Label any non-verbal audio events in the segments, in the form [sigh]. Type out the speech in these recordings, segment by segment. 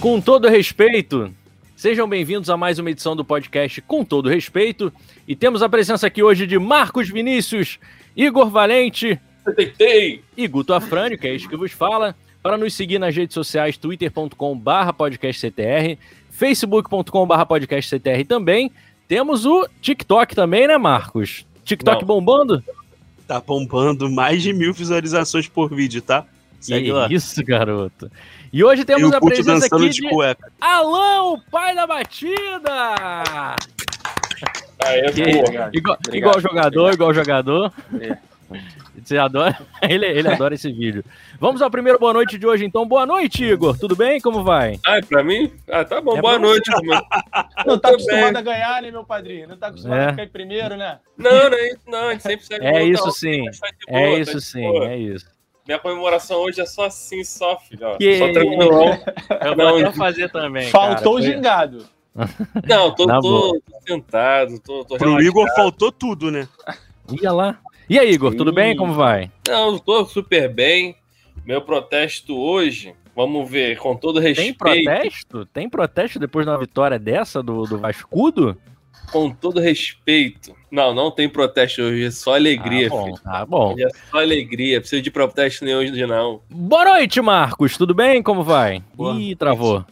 Com todo respeito, sejam bem-vindos a mais uma edição do podcast Com todo respeito. E temos a presença aqui hoje de Marcos Vinícius, Igor Valente Tentei. e Guto Afrânio, que é este que vos fala. Para nos seguir nas redes sociais, twitter.com.br podcastctr, facebook.com.br podcastctr também. Temos o TikTok também, né, Marcos? TikTok Não. bombando? Tá bombando mais de mil visualizações por vídeo, tá? Segue Que lá. isso, garoto. E hoje E temos o a presença aqui de de cueca. Alan, o pai da batida! É porra. igual, Obrigado, igual jogador, igual jogador. É. Você adora? [laughs] Ele, ele adora esse vídeo. Vamos ao primeiro boa noite de hoje, então. Boa noite, Igor. Tudo bem? Como vai? Ah, é pra mim? Ah, tá bom. É Boa noite, mano. [laughs] Não tá acostumado também. a ganhar, né, meu padrinho? Não tá acostumado É. a ficar em primeiro, né? Não, não é isso, não. A gente sempre segue É isso sim. tá É tá isso de sim, é isso. Minha comemoração hoje é só assim, só, filho. ó. Que Só tranquilão. [laughs] Eu Não, vou até fazer também. Faltou o cara. gingado. Não, tô, tô, tô sentado, tô, tô Pro. Igor faltou tudo, né? Ia lá. E aí, Igor, tudo bem? Como vai? Não, tô super bem. Meu protesto hoje, vamos ver, com todo Tem respeito. protesto? Tem protesto depois de uma vitória dessa do, do Vascudo? Com todo respeito. Não, não tem protesto hoje, é só alegria, Ah, bom, filho. tá bom. Hoje é só alegria. Preciso de protesto nenhum hoje, não. Boa noite, Marcos. Tudo bem? Como vai? Boa Ih, travou.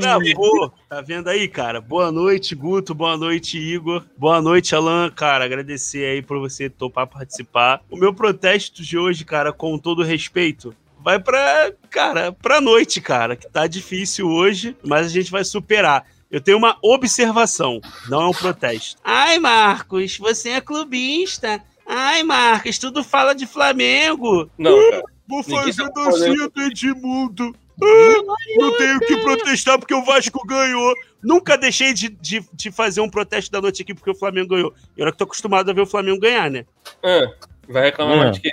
Travou. Tá vendo aí, cara? Boa noite, Guto. Boa noite, Igor. Boa noite, Alan. Cara, agradecer aí por você topar participar. O meu protesto de hoje, cara, com todo respeito, vai pra, cara, pra noite, cara, que tá difícil hoje, mas a gente vai superar. Eu tenho uma observação, não é um protesto. Ai, Marcos, você é clubista. Ai, Marcos, tudo fala de Flamengo. Não, cara. Vou fazer tá dancinha do Edmundo. Ah, não tenho que protestar porque o Vasco ganhou. Nunca deixei de, de, de fazer um protesto da noite aqui porque o Flamengo ganhou. E olha que tô acostumado a ver o Flamengo ganhar, né? Ah, vai reclamar Ah. mais de quê?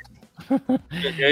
[laughs]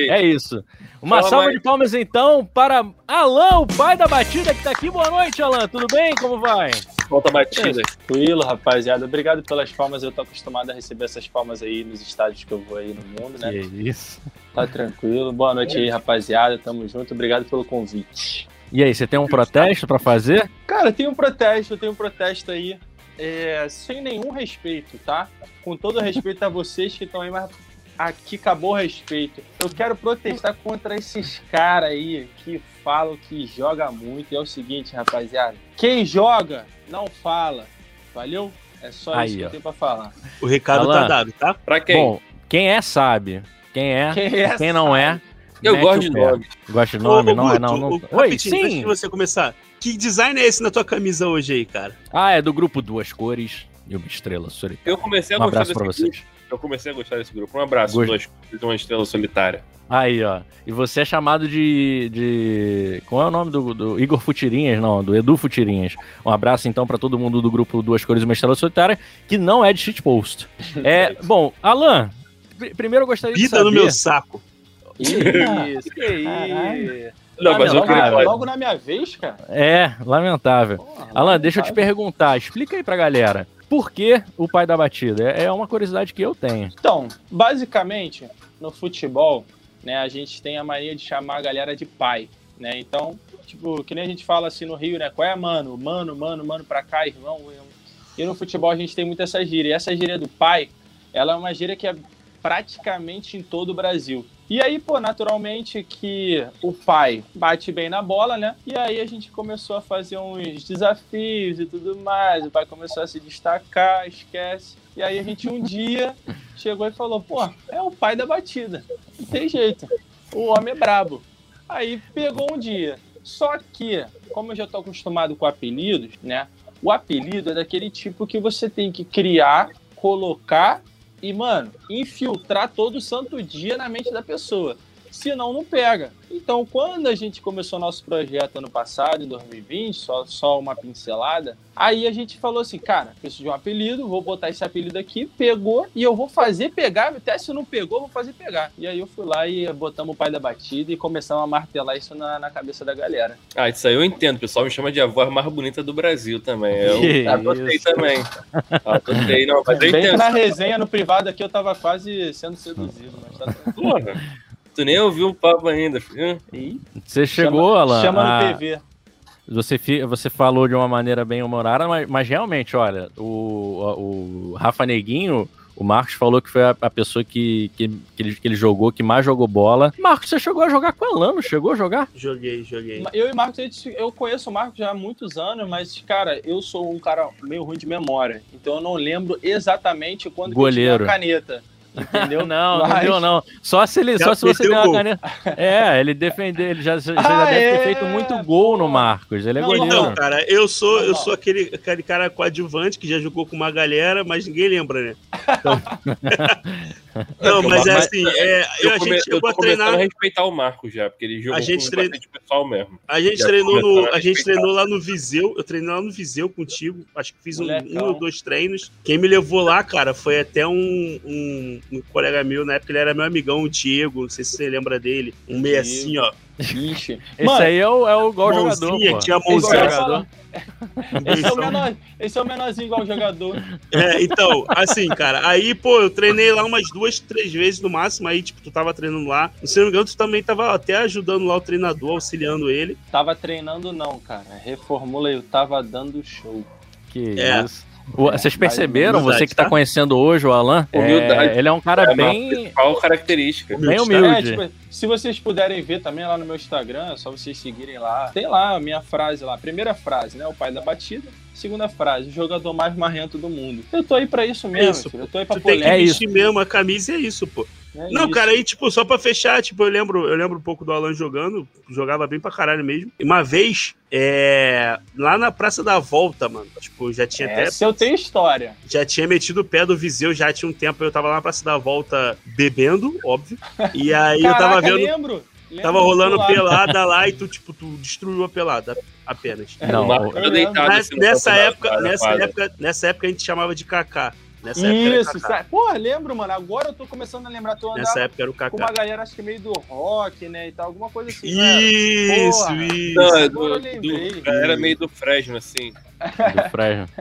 É isso. Uma Fala salva mais. de palmas, então, para Alan, o pai da batida, que tá aqui. Boa noite, Alan. Tudo bem? Como vai? Volta a batida. Tranquilo, rapaziada. Obrigado pelas palmas. Eu tô acostumado a receber essas palmas aí nos estádios que eu vou aí no mundo, né? Que isso. Tá tranquilo. Boa noite aí, rapaziada. Tamo junto. Obrigado pelo convite. E aí, você tem um protesto pra fazer? Cara, tem um protesto, tem um protesto aí. é, sem nenhum respeito, tá? Com todo respeito a vocês que estão aí, mas aqui acabou o respeito. Eu quero protestar contra esses caras aí que falam que joga muito. E é o seguinte, rapaziada. Quem joga, não fala. Valeu? É só Aí, isso que ó. eu tenho pra falar. O recado Alan. tá dado, tá? Pra quem? Bom, quem é sabe. Quem é, Quem é? quem não é. eu gosto de nome. Gosta de nome? Ô, não é, Guto, não. não... ô, Oi, rapidinho, antes de sim. você começar. Que design é esse na tua camisa hoje aí, cara? Ah, é do grupo Duas Cores e uma estrela solitária. Eu comecei a Um gostar abraço pra grupo. Eu comecei a gostar desse grupo. Um abraço, Gosto. dois de uma estrela solitária. Aí, ó. E você é chamado de. de... Qual é o nome do, do Igor Futirinhas? Não, do Edu Futirinhas. Um abraço então pra todo mundo do grupo Duas Cores e uma Estrela Solitária, que não é de shitpost. É, [laughs] bom, Alan, pr- primeiro eu gostaria de Vida saber. no meu saco. Isso, que isso. Não, mas eu logo, queria cara. falar. logo na minha vez, cara. É, lamentável. Porra, Alan, deixa eu te perguntar, explica aí pra galera. Por que o pai da batida? É é uma curiosidade que eu tenho. Então, basicamente, no futebol, né, a gente tem a mania de chamar a galera de pai, né? Então, tipo, que nem a gente fala assim no Rio, né? Qual é, mano? Mano, mano, mano pra cá, irmão. E no futebol a gente tem muito essa gíria. E essa gíria do pai, ela é uma gíria que é praticamente em todo o Brasil. E aí, pô, naturalmente que o pai bate bem na bola, né? E aí a gente começou a fazer uns desafios e tudo mais. O pai começou a se destacar, esquece. E aí a gente um dia chegou e falou: pô, é o pai da batida. Não tem jeito. O homem é brabo. Aí pegou um dia. Só que, como eu já tô acostumado com apelidos, né? O apelido é daquele tipo que você tem que criar, colocar e, mano, infiltrar todo santo dia na mente da pessoa. Senão não pega. Então, quando a gente começou nosso projeto ano passado, em 2020, só, só uma pincelada, aí a gente falou assim, cara, preciso de um apelido, vou botar esse apelido aqui, pegou, e eu vou fazer pegar, até se não pegou, vou fazer pegar. E aí eu fui lá e botamos o pai da batida e começamos a martelar isso na, na cabeça da galera. Ah, isso aí eu entendo. O pessoal me chama de a voz mais bonita do Brasil também. Eu [laughs] adotei também. Adotei, não, mas eu entendo. na resenha, no privado aqui, eu tava quase sendo seduzido, mas tá tranquilo. Porra, tu nem ouviu o papo ainda, filho. Ih, Você chegou, chama, Alan, Chama a, no PV. você, você falou de uma maneira bem humorada, mas, mas realmente, olha, o, o Rafa Neguinho, o Marcos falou que foi a, a pessoa que, que, que, ele, que ele jogou, que mais jogou bola. Marcos, você chegou a jogar com o Alan, não chegou a jogar? Joguei, joguei. Eu e o Marcos, a eu conheço o Marcos já há muitos anos, mas, cara, eu sou um cara meio ruim de memória. Então eu não lembro exatamente quando que eu Goleiro. tive a caneta. Entendeu? [laughs] Não, não Mas- deu não. Só se, ele, Já só se você der uma caneta. É, ele defendeu, ele já, já Ah, deve ter é? feito muito gol no. Marcos. Ele é Não, goleiro. Então, cara, eu sou, eu Não. sou aquele, aquele cara coadjuvante que já jogou com uma galera, mas ninguém lembra, né? Então... [laughs] [laughs] Não, mas é assim, é, Eu, a gente eu chegou tô a treinar, a respeitar o Marco já, porque ele jogou A gente bastante pessoal mesmo. a gente Já treinou no, a a gente treinou lá no Viseu, eu treinei lá no Viseu contigo, acho que fiz um, um ou dois treinos. Quem me levou lá, cara, foi até um, um, um colega meu, na época ele era meu amigão, o Diego, não sei se você lembra dele, um meio assim, ó, Ixi. Esse Mano, aí é o, é o igual jogador, mãozinha, pô. tinha a igual mãozinha. jogador. esse, é o menor, esse é o menorzinho igual jogador. É, então, assim, cara, aí, pô, eu treinei lá umas duas, três vezes no máximo, aí, tipo, tu tava treinando lá. Se não me engano, tu também tava até ajudando lá o treinador, auxiliando ele. Tava treinando não, cara. Reformula, eu tava dando show. Que É. isso. Vocês perceberam, humildade, você que tá tá? conhecendo hoje o Alan? é, Humildade. ele é um cara É bem, principal característica. bem É, humilde. tipo, se vocês puderem ver também lá no meu Instagram, é só vocês seguirem lá. Tem lá a minha frase lá. Primeira frase, né? O pai da batida. Segunda frase, o jogador mais marrento do mundo. Eu tô aí pra isso mesmo, isso, filho. Eu tô aí pra Tu tem que polêmica. É vestir mesmo a camisa e é isso, pô. É Não, isso. cara, aí, tipo, só pra fechar, tipo, eu lembro, eu lembro um pouco do Alan jogando, jogava bem pra caralho mesmo. E uma vez, é, lá na Praça da Volta, mano, tipo, já tinha até, Essa eu tenho história. já tinha metido o pé do Viseu, já tinha um tempo, eu tava lá na Praça da Volta bebendo, óbvio, e aí eu tava Caraca, vendo, lembro. Lembro tava rolando pelada lá e tu, tipo, tu destruiu a pelada apenas. Não. Mas assim, nessa época, nessa época, nessa época a gente chamava de Kaká. Nessa época era Isso, Kaká. sabe? Porra, lembro, mano. Agora eu tô começando a lembrar. Tô Nessa época era o com uma Kaká. galera, acho que meio do rock, né? E tal, alguma coisa assim. né? Isso, Porra. isso. Não, é Agora do, eu lembrei. do, era meio do Fresno, assim. do Fresno. [laughs]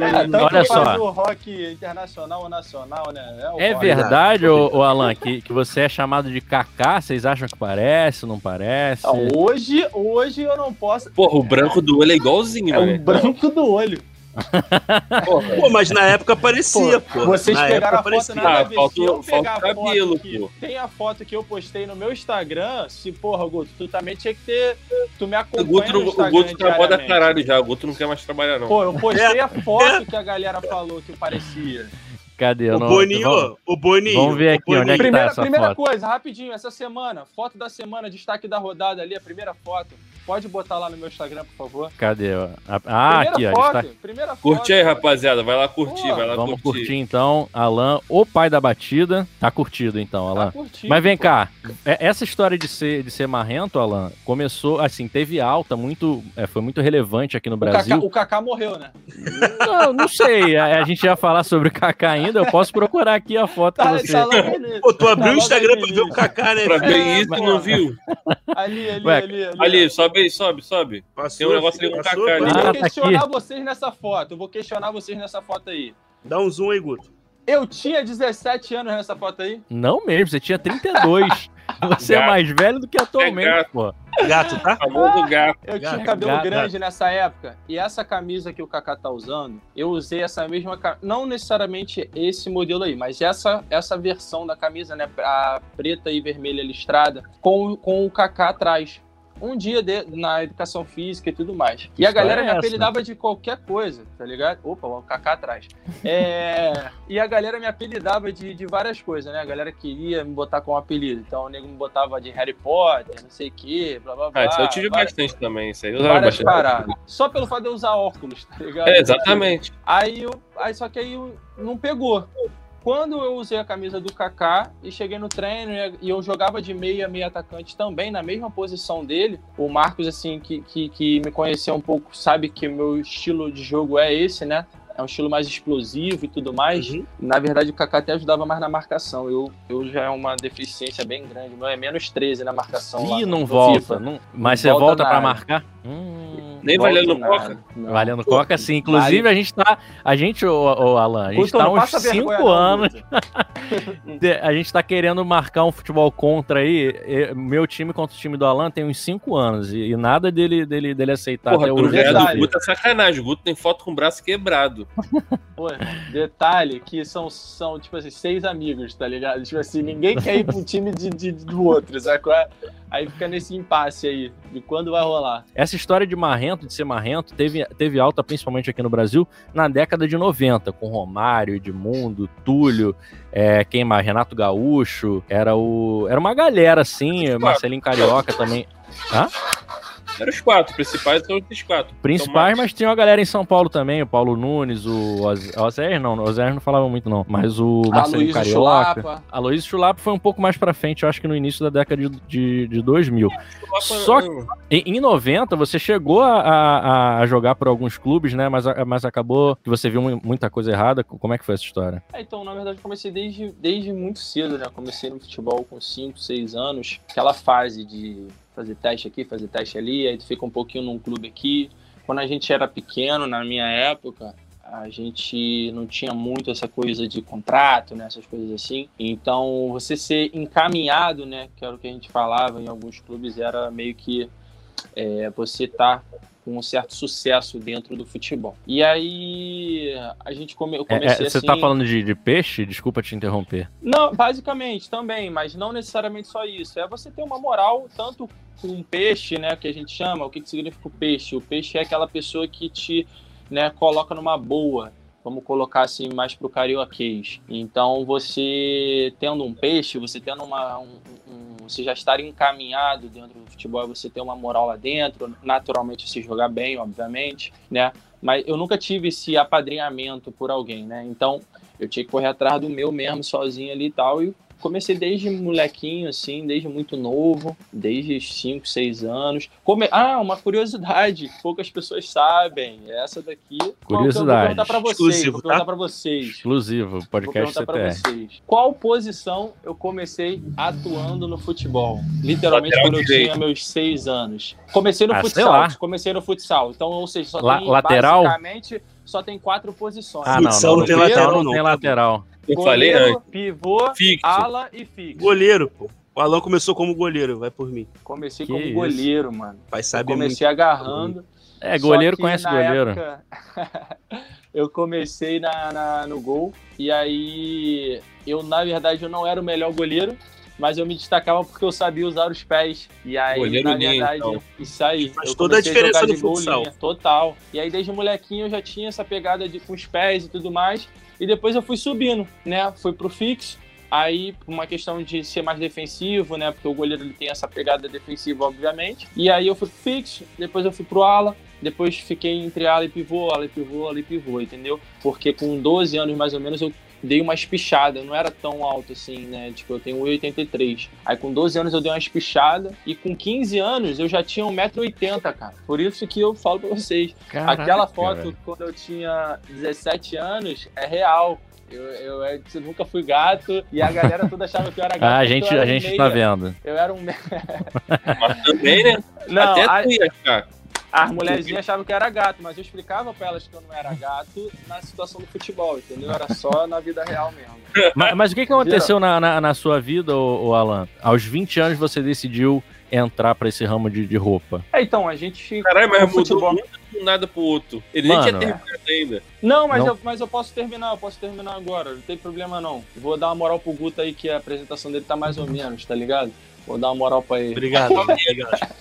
É, tanto Olha faz só. o rock internacional ou nacional, né? o É rock. verdade, ô, ô Alan, que, que você é chamado de Kaká? Vocês acham que parece, não parece? Não, hoje, hoje eu não posso. Porra, o branco do olho é igualzinho, É o branco do olho. Porra. Pô, mas na época parecia, pô. Vocês na pegaram a época foto parecia. nada a Ah, a foto cabelo, aqui, pô. tem a foto que eu postei no meu Instagram. Se, porra, Guto, tu também tinha que ter. Tu me O acompanha Guto, no não- o Guto tá moda diariamente. caralho já. O Guto não quer mais trabalhar, não. Pô, eu postei [laughs] a foto que a galera falou que parecia. Cadê? O não- Boninho, vamos- o Boninho. vamos ver aqui, onde é que. Primeira, essa primeira foto? coisa, rapidinho, essa semana, foto da semana, destaque da rodada ali, a primeira foto. Pode botar lá no meu Instagram, por favor. Cadê? Ah, ah, aqui, primeira ó. foto, está- primeira foto. Curte aí, rapaziada. Vai lá curtir, Pô, vai lá Vamos curtir. curtir então, Alan, o pai da batida. Tá curtido então, Alan. Tá curtindo, Mas vem pô. cá, é- essa história de ser, de ser marrento, Alan, começou, assim, teve alta, muito, é, foi muito relevante aqui no O Kaká, Brasil. o Kaká morreu, né? Não, não sei, a, a gente ia falar sobre o Kaká ainda, eu posso procurar aqui a foto Tá, pra você. tá. Pô, tu abriu Tá o Instagram pra ver o Kaká, né? Pra ver É, isso, pô. não viu? Ali, ali, Ué, ali, ali. Ali, sobe aí, sobe, sobe. Passou, Tem um negócio ali com passou, Kaká ali. Eu passou. Ah, vou tá questionar vocês nessa foto. Eu vou questionar vocês nessa foto aí. Dá um zoom aí, Guto. Eu tinha 17 anos nessa foto aí. Não mesmo, você tinha 32. [laughs] Você é Gato. mais velho do que atualmente, É gato. pô. Gato, tá? Famoso gato. Eu Gato, tinha cabelo gato, grande nessa época. E essa camisa que o Kaká tá usando, eu usei essa mesma camisa. Não necessariamente esse modelo aí, mas essa, essa versão da camisa, né? A preta e vermelha listrada, com, com o Kaká atrás. Um dia de- na educação física e tudo mais. E a galera é me essa? apelidava de qualquer coisa, tá ligado? Opa, o Kaká atrás. É, e a galera me apelidava de, de várias coisas, né? A galera queria me botar como apelido. Então o nego me botava de Harry Potter, não sei o quê, blá blá blá. Ah, isso eu tive várias- bastante também. Isso aí eu usava bastante. paradas. Só pelo fato de eu usar óculos, tá ligado? É, exatamente. Aí, eu, aí só que aí não pegou. Quando eu usei a camisa do Kaká e cheguei no treino e- eu jogava de meia, meia atacante também, na mesma posição dele, o Marcos, assim, que, que, que me conheceu um pouco, sabe que o meu estilo de jogo é esse, né? É um estilo mais explosivo e tudo mais. Uhum. Na verdade, o Kaká até ajudava mais na marcação. Eu, eu já é uma deficiência bem grande. Meu é menos 13 na marcação. Ih, não volta. Não- Mas Não você volta volta pra nada. marcar? Hum. Nem valendo nada. Coca? Não. Valendo Coca, sim. Inclusive, a gente tá. A gente, ô, ô, Alan, a gente Guto, tá uns passa vergonha 5 não, anos. [laughs] A gente tá querendo marcar um futebol contra aí. Meu time contra o time do Alan tem uns 5 anos. E, e nada dele, dele, dele aceitar Porra, até hoje. Guto é sacanagem. O Guto tem foto com o braço quebrado. Pô, detalhe que são, são, tipo assim, seis amigos, tá ligado? Tipo assim, ninguém quer ir pro time de, de- do outro, sacou? Aí fica nesse impasse aí, de quando vai rolar. Essa história de marrento, de ser marrento, teve, teve alta, principalmente aqui no Brasil, na década de 90, com Romário, Edmundo, Túlio, é, quem mais? Renato Gaúcho, era o. Era uma galera, assim, Marcelinho Carioca também. Eram os quatro, principais são esses quatro. Principais, mas tinha uma galera em São Paulo também, o Paulo Nunes, o Oz- Ozer, não, o Ozer não falava muito não, mas o Aloysio Carioca. Chulapa. Aloysio Chulapa foi um pouco mais pra frente, eu acho que no início da década de, de, de 2000. Só que- Em, em 90, você chegou a, a- a jogar por alguns clubes, né? Mas, a- mas acabou que você viu mu- muita coisa errada. Como é que foi essa história? É, então, na verdade, eu comecei desde, desde muito cedo, né? Comecei no futebol com 5, 6 anos. Aquela fase de fazer teste aqui, fazer teste ali, aí tu fica um pouquinho num clube aqui. Quando a gente era pequeno, na minha época, a gente não tinha muito essa coisa de contrato, né? Essas coisas assim. Então, você ser encaminhado, né? Que era o que a gente falava em alguns clubes, era meio que é, você tá com um certo sucesso dentro do futebol. E aí a gente come, eu É, é, comecei você assim... tá falando de, de peixe? Desculpa te interromper. Não, basicamente também, mas não necessariamente só isso. É você ter uma moral tanto com um peixe, né, que a gente chama. O que, que significa o peixe? O peixe é aquela pessoa que te, né, coloca numa boa. Vamos colocar assim mais pro carioquês. Então você tendo um peixe, você tendo uma, um, um- você já estar encaminhado dentro do futebol, você ter uma moral lá dentro, naturalmente se jogar bem, obviamente, né? Mas eu nunca tive esse apadrinhamento por alguém, né? Então eu tinha que correr atrás do meu mesmo, sozinho ali e tal. E comecei desde molequinho, assim, desde muito novo, desde 5, 6 anos. Come... Ah, uma curiosidade, que poucas pessoas sabem. Essa daqui. Qual que eu Curiosidade. Vou perguntar pra vocês. Exclusivo, vou perguntar tá? pra vocês. Exclusivo, Vou podcast perguntar pra CTR. vocês. Qual posição eu comecei atuando no futebol? Literalmente Lateral quando eu direito. tinha meus seis anos. Comecei no Ah, futsal. lá. Comecei no futsal. Então, ou seja, só La- tem lateral? basicamente só tem quatro posições. Ah, não, Futsal não, não tem lateral, não não. tem lateral. Eu falei Goleiro, antes. pivô, Fixo. ala e fixo. Goleiro, pô. O Alan começou como goleiro, vai por mim. Comecei Que como isso. goleiro, mano. Pai Eu sabe muito. comecei agarrando. É, Só goleiro que conhece na goleiro. época, [laughs] eu comecei na, na- no gol e aí eu na verdade eu não era o melhor goleiro, mas eu me destacava porque eu sabia usar os pés. E aí Goleiro na verdade então. isso aí. Faz eu toda a diferença de gol futsal. total. E aí desde molequinho eu já tinha essa pegada de com os pés e tudo mais. E depois eu fui subindo, né? Fui pro fixo. Aí, por uma questão de ser mais defensivo, né? Porque o goleiro ele tem essa pegada defensiva, obviamente. E aí eu fui pro fixo, depois eu fui pro ala, depois fiquei entre ala e pivô, ala e pivô, ala e pivô, entendeu? Porque com 12 anos mais ou menos eu dei uma espichada, eu não era tão alto assim, né? Tipo, eu tenho 1,83. Aí com 12 anos eu dei uma espichada e com 15 anos eu já tinha 1,80m, cara. Por isso que eu falo pra vocês. Caraca, Aquela foto velho. quando eu tinha 17 anos é real. Eu, eu, eu nunca fui gato e a galera toda achava que eu era [laughs] gato. Ah, a porque gente, eu era a um gente meia. tá vendo. Eu era um. Mas também, né? [laughs] Não, Até a- tu ia achar. As mulherzinhas achavam que eu era gato, mas eu explicava pra elas que eu não era gato na situação do futebol, entendeu? Era só na vida real mesmo. [laughs] Mas, mas o que, que aconteceu na, na, na sua vida, ô, ô Alan? Aos 20 anos você decidiu entrar pra esse ramo de, de roupa. É, então, a gente. Caralho, mas mudou futebol- muito de um nada pro outro. Ele Mano, nem tinha terminado ainda. Não, mas, Não. Eu, mas eu posso terminar, eu posso terminar agora, não tem problema não. Vou dar uma moral pro Guto aí, que a apresentação dele tá mais ou menos, tá ligado? Vou dar uma moral pra ele. Obrigado, [laughs] obrigado.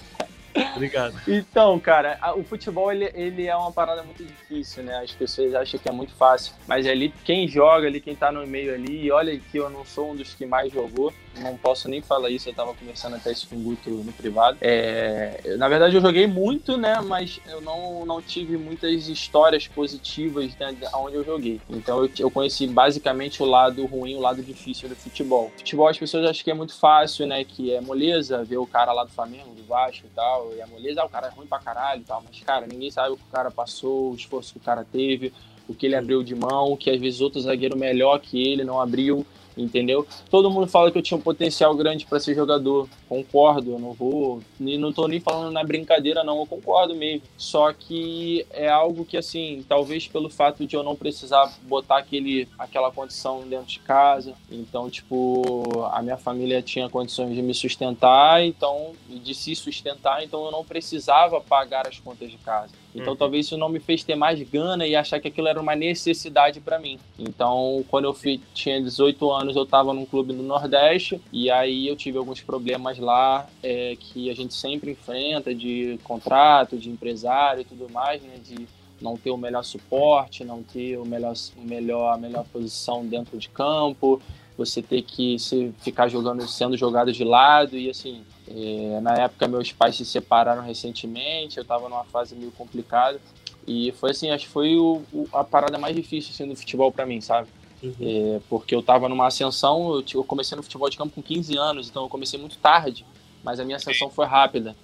Obrigado. Então, cara, o futebol ele, ele é uma parada muito difícil, né? As pessoas acham que é muito fácil, mas ali quem joga ali, quem tá no meio ali, e olha que eu não sou um dos que mais jogou, não posso nem falar isso, eu tava conversando até isso com o Guto no privado. É, na verdade eu joguei muito, né? Mas eu não, não tive muitas histórias positivas né, de- onde eu joguei. Então eu, eu conheci basicamente o lado ruim, o lado difícil do futebol. Futebol as pessoas acham que é muito fácil, né? Que é moleza ver o cara lá do Flamengo, do Vasco e tal, e a moleza, ah, o cara é ruim pra caralho e tal. Mas, cara, ninguém sabe o que o cara passou, o esforço que o cara teve, o que ele abriu de mão, que às vezes outro zagueiro melhor que ele não abriu, entendeu? Todo mundo fala que eu tinha um potencial grande pra ser jogador. concordo, eu não vou. Não tô nem falando na brincadeira, não, eu concordo mesmo. Só que é algo que, assim, talvez pelo fato de eu não precisar botar aquele, aquela condição dentro de casa, então, tipo, a minha família tinha condições de me sustentar, então, de se sustentar, então eu não precisava pagar as contas de casa. Então, uhum. talvez isso não me fez ter mais gana e achar que aquilo era uma necessidade para mim. Então, quando eu fui, tinha 18 anos, eu estava num clube no Nordeste e aí eu tive alguns problemas lá é, que a gente sempre enfrenta de contrato, de empresário e tudo mais, né? De não ter o melhor suporte, não ter o melhor, o melhor, a melhor posição dentro de campo, você ter que se, ficar jogando, sendo jogado de lado e assim. É, na época meus pais se separaram recentemente, eu estava numa fase meio complicada e foi assim, acho que foi o, o, a parada mais difícil assim, do futebol para mim, sabe? Uhum. É, porque eu estava numa ascensão, eu, eu, comecei no futebol de campo com 15 anos, então eu comecei muito tarde, mas a minha ascensão foi rápida.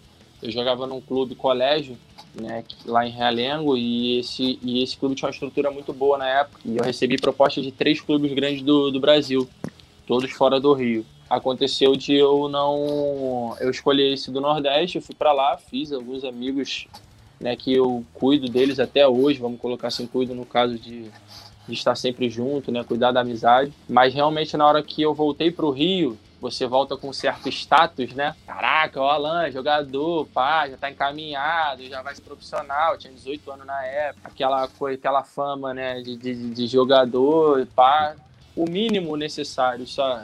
Eu jogava num clube colégio, né, lá em Realengo, e esse, e esse clube tinha uma estrutura muito boa na época. E eu recebi propostas de três clubes grandes do, do Brasil, todos fora do Rio. Aconteceu de eu não. Eu escolhi esse do Nordeste, eu fui para lá, fiz alguns amigos né, que eu cuido deles até hoje, vamos colocar assim, cuido no caso de de estar sempre junto, né? Cuidar da amizade. Mas realmente na hora que eu voltei para o Rio, você volta com certo status, né? Caraca, o Alan, jogador, pá, já tá encaminhado, já vai ser profissional, tinha 18 anos na época, aquela coisa, aquela fama, né, de, de, de jogador, pá. O mínimo necessário, só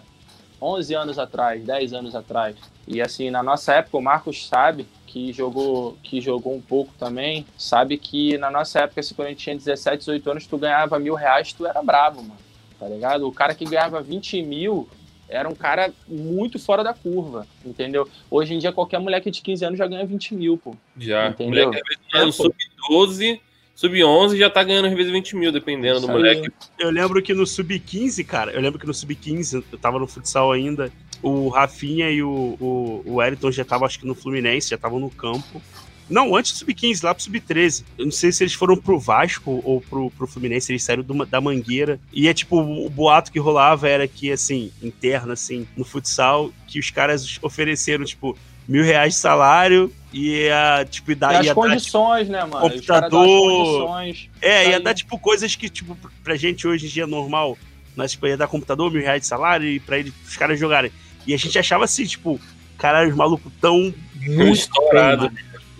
11 anos atrás, 10 anos atrás. E assim, na nossa época, o Marcos sabe, que jogou, que jogou um pouco também, sabe que na nossa época, se quando a gente tinha 17, 18 anos, tu ganhava mil reais, tu era brabo, mano. Tá ligado? O cara que ganhava 20 mil era um cara muito fora da curva, entendeu? Hoje em dia, qualquer moleque de 15 anos já ganha 20 mil, pô. Já. Entendeu? Moleque, é, no sub-12, sub-11 já tá ganhando às vezes 20 mil, dependendo Isso do moleque. Eu lembro que no sub-15, cara, eu lembro que no sub-15, eu tava no futsal ainda, o Rafinha e o, o, o Wellington já estavam, acho que no Fluminense, já estavam no campo. Não, antes do Sub-15, lá pro Sub-13. Eu não sei se eles foram pro Vasco ou pro, pro Fluminense, eles saíram do, da Mangueira. E é tipo, o boato que rolava era que, assim, interno, assim, no futsal, que os caras ofereceram, tipo, mil reais de salário e a, tipo, dar, e as condições, dar, tipo, né, mano? Computador. É, ia dar, tipo, coisas que, tipo, pra gente hoje em dia é normal. Mas, tipo, ia dar computador, mil reais de salário e pra eles, os caras jogarem. E a gente achava assim, tipo, caralho, os malucos tão muito estourado.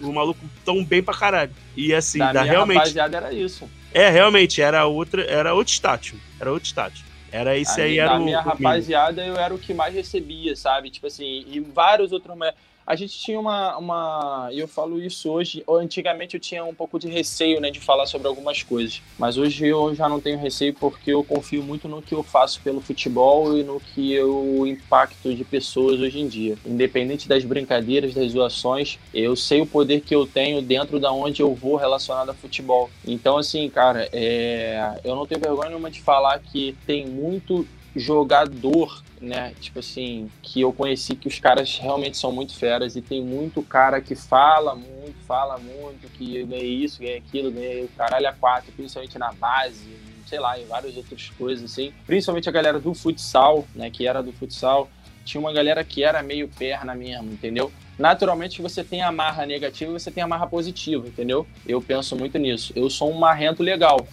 O maluco tão bem pra caralho. E assim, da dá, realmente. rapaziada era isso. É, realmente, era outra, era outro status. Era outro status. Era esse aí, era da o. Da minha rapaziada, eu era o que mais recebia, sabe? Tipo assim, e vários outros a gente tinha uma, uma. Eu falo isso hoje. Antigamente eu tinha um pouco de receio, né, de falar sobre algumas coisas. Mas hoje eu já não tenho receio porque eu confio muito no que eu faço pelo futebol e no que eu impacto de pessoas hoje em dia. Independente das brincadeiras, das zoações, eu sei o poder que eu tenho dentro da onde eu vou relacionado a futebol. Então, assim, cara, é... eu não tenho vergonha nenhuma de falar que tem muito jogador, né? Tipo assim, que eu conheci que os caras realmente são muito feras e tem muito cara que fala muito, fala muito, que ganhei isso, ganhei aquilo, ganhei o caralho a quatro, principalmente na base, sei lá, em várias outras coisas assim. Principalmente a galera do futsal, né? Que era do futsal. Tinha uma galera que era meio perna mesmo, entendeu? Naturalmente você tem a marra negativa e você tem a marra positiva, entendeu? Eu penso muito nisso. Eu sou um marrento legal,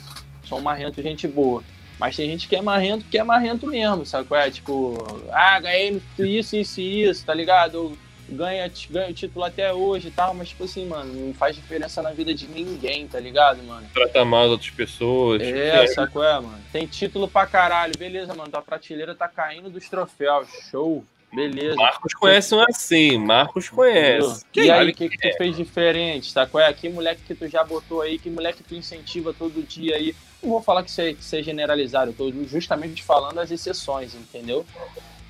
sou um marrento gente boa. Mas tem gente que é marrento, que é marrento mesmo, sabe qual é? Tipo, ah, ganhei isso, isso e isso, tá ligado? Ganha, ganha o título até hoje e tal, mas tipo assim, mano, não faz diferença na vida de ninguém, tá ligado, mano? Trata mal as outras pessoas. É, é, sabe qual é, mano? Tem título pra caralho, beleza, mano, tua prateleira tá caindo dos troféus, show. Beleza. Marcos conhece um assim, Marcos conhece. E aí, o que, que, tu é. fez diferente, tá? Qual é? Que moleque que tu já botou aí, que moleque tu incentiva todo dia aí. Não vou falar que isso é, que isso é generalizado, eu tô justamente falando as exceções, entendeu?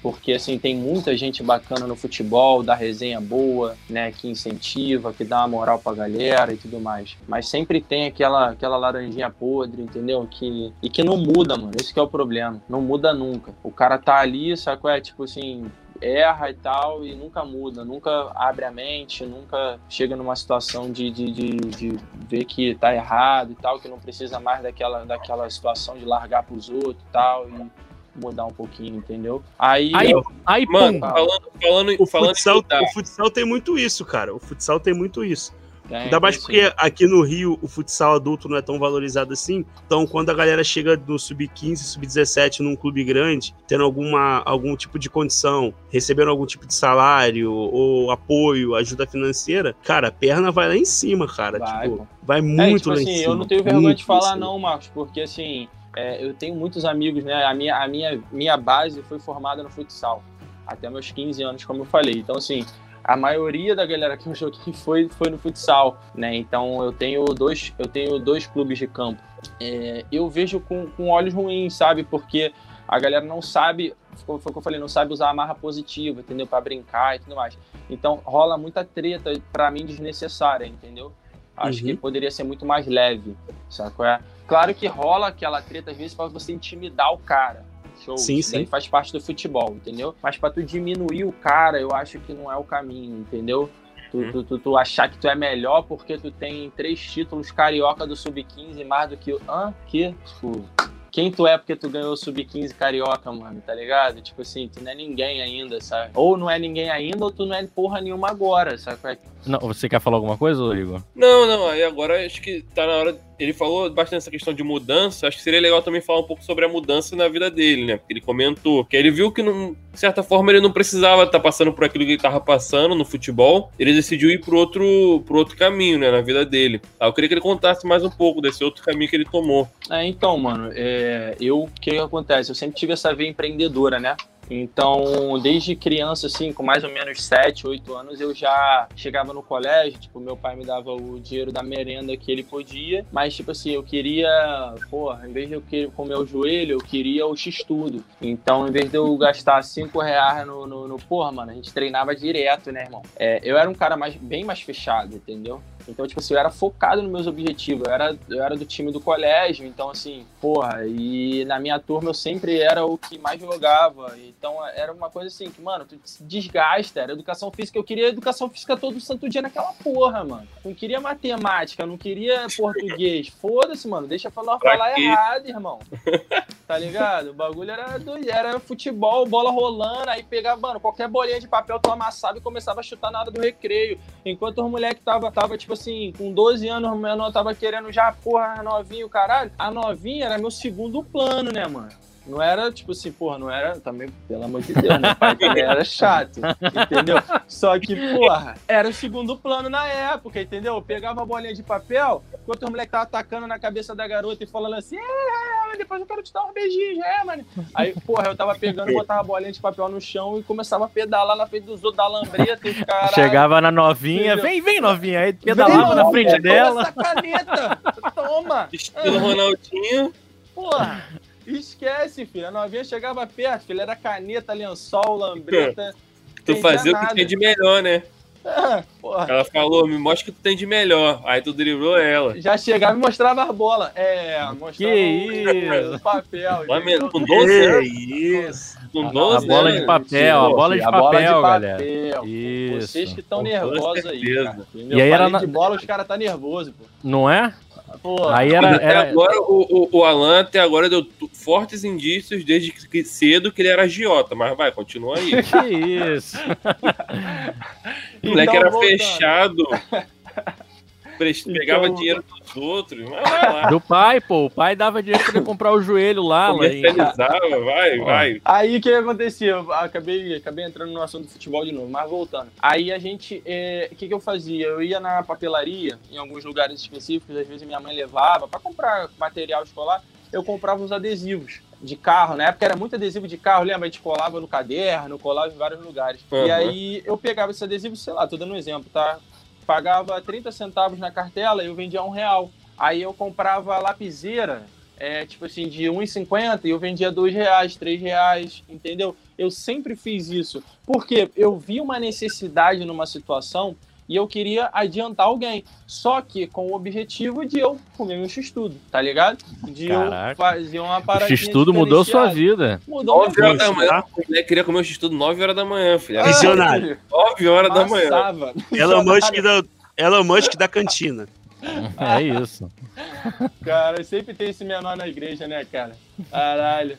Porque, assim, tem muita gente bacana no futebol, da resenha boa, né, que incentiva, que dá uma moral pra galera e tudo mais. Mas sempre tem aquela, aquela laranjinha podre, entendeu? Que, e que não muda, mano. Esse é o problema. Não muda nunca. O cara tá ali, sabe qual é? Tipo assim, erra e tal e nunca muda, nunca abre a mente, nunca chega numa situação de, de, de, de ver que tá errado e tal, que não precisa mais daquela, daquela situação de largar para os outros e tal. E mudar um pouquinho, entendeu? Aí, Aí, eu- aí Mano, pum. falando, falando, O falando futsal, o futsal tem muito isso, cara. O futsal tem muito isso. É, Ainda mais porque aqui no Rio o futsal adulto não é tão valorizado assim. Então, quando a galera chega no sub-15, sub-17 num clube grande, tendo alguma, algum tipo de condição, recebendo algum tipo de salário ou apoio, ajuda financeira, cara, a perna vai lá em cima, cara. Vai, tipo, vai É, muito tipo lá em assim, cima. eu não tenho vergonha de em falar não, Marcos, porque assim, é, eu tenho muitos amigos, né? A minha, a minha, minha base foi formada no futsal, até meus 15 anos, como eu falei. Então, assim, a maioria da galera que eu joguei foi, foi no futsal, né? Então eu tenho dois, eu tenho dois clubes de campo. É, eu vejo com, com olhos ruins, sabe? Porque a galera não sabe, foi o que eu falei, não sabe usar a marra positiva, entendeu? Pra brincar e tudo mais. Então rola muita treta, pra mim, desnecessária, entendeu? Acho Uhum. que poderia ser muito mais leve, saco? É? Claro que rola aquela treta às vezes pra você intimidar o cara. Show. Sim, daí sim. faz parte do futebol, entendeu? Mas pra tu diminuir o cara, eu acho que não é o caminho, entendeu? Tu, Uhum. tu, tu, tu achar que tu é melhor porque tu tem três títulos carioca do Sub-15 mais do que o. Hã? Que? Tipo. Quem tu é porque tu ganhou o Sub-15 carioca, mano, tá ligado? Tipo assim, tu não é ninguém ainda, sabe? Ou não é ninguém ainda, ou tu não é porra nenhuma agora, sabe? Não, você quer falar alguma coisa, Igor? Não, não, aí agora acho que tá na hora. Ele falou bastante essa questão de mudança. Acho que seria legal também falar um pouco sobre a mudança na vida dele, né? Porque ele comentou que ele viu que, não, de certa forma, ele não precisava estar passando por aquilo que ele tava passando no futebol. Ele decidiu ir pro outro, pro outro caminho, né? Na vida dele. Ah, eu queria que ele contasse mais um pouco desse outro caminho que ele tomou. É, então, mano, é, eu, o que, que acontece? Eu sempre tive essa veia empreendedora, né? Então, desde criança, assim, com mais ou menos 7, 8 anos, eu já chegava no colégio, tipo, meu pai me dava o dinheiro da merenda que ele podia, mas, tipo assim, eu queria, porra, em vez de eu querer comer o joelho, eu queria o X-tudo. Então, em vez de eu gastar 5 reais no, no, no, porra, mano, a gente treinava direto, né, irmão? É, eu era um cara mais, bem mais fechado, entendeu? Então, tipo assim, eu era focado nos meus objetivos. Eu era, eu era do time do colégio, então, assim, porra, e na minha turma eu sempre era o que mais jogava. Então, era uma coisa assim, que, mano, tu se desgasta. Era educação física. Eu queria educação física todo santo dia naquela porra, mano. Não queria matemática, não queria português. [laughs] Foda-se, mano. Deixa eu falar, Pra falar quê? errado, irmão. Tá ligado? O bagulho era, do, era futebol, bola rolando, aí pegava, mano, qualquer bolinha de papel tu amassava e começava a chutar na hora do recreio. Enquanto os moleques tava, tava, tipo assim, com 12 anos, menor tava querendo já, porra, novinho, caralho. A novinha era meu segundo plano, né, mano? Não era, tipo assim, porra, não era também, pelo amor de Deus, meu pai também era chato, entendeu? Só que, porra, era o segundo plano na época, entendeu? Eu pegava a bolinha de papel, enquanto o moleque tava atacando na cabeça da garota e falando assim, é, é, depois eu quero te dar uns beijinhos, é, mano. Aí, porra, eu tava pegando, botava a bolinha de papel no chão e começava a pedalar na frente dos outros da lambreta, e caralho. Chegava na novinha, Entendeu? vem, vem novinha, aí pedalava Vem, na frente é, dela. Toma essa caneta, toma. Estilo Ronaldinho. Porra, esquece, filho. A novinha chegava perto, filho. Era caneta, lençol, lambreta. [laughs] Tu fazia o que tinha de melhor, né? Ah, porra. Ela falou, me mostra o que tu tem de melhor. Aí tu driblou ela. Já chegava e mostrava as bolas. É, mostrava Que o, isso? o papel. Com 12 Que anos. isso. Com A- 12 a bola de papel, a bola de A papel, bola de galera. papel. Isso. Vocês que estão nervosos aí, certeza. cara. E aí era na- de bola, os caras tá nervosos, pô. Não é? Pô, Aí era. Até era... agora, o, o, o Alan até agora deu fortes indícios desde que, cedo que ele era agiota, mas vai, continua aí. [laughs] Que isso? O moleque então, era voltando. fechado, [laughs] pegava Então- dinheiro dos outros, mas vai lá. Do pai, pô. O pai dava dinheiro pra ele comprar o joelho lá. lá e- Comercializava, vai, vai. Aí o que acontecia? Eu acabei, acabei entrando no assunto do futebol de novo, mas voltando. Aí a gente. é, O que, que eu fazia? Eu ia na papelaria, em alguns lugares específicos, às vezes minha mãe levava para comprar material escolar, eu comprava os adesivos de carro. Na época era muito adesivo de carro, lembra? A gente colava no caderno, colava em vários lugares. E Uhum. aí eu pegava esse adesivo, sei lá, tô dando um exemplo, tá? Pagava 30 centavos na cartela e eu vendia um real. Aí eu comprava lapiseira, é, tipo assim, de 1,50 e eu vendia dois reais, três reais, entendeu? Eu sempre fiz isso. Porque eu vi uma necessidade numa situação e eu queria adiantar alguém. Só que com o objetivo de eu comer meu x-tudo, tá ligado? De Caraca. eu fazer uma O paradinha X-Tudo mudou sua vida. Mudou minha 9 horas vida. da manhã. O moleque queria comer o x-tudo 9 horas da manhã, filho. Era Visionário. 9 horas da manhã. Elon Musk da, Elon Musk da cantina. É isso. Cara, sempre tem esse menor na igreja, né, cara? Caralho.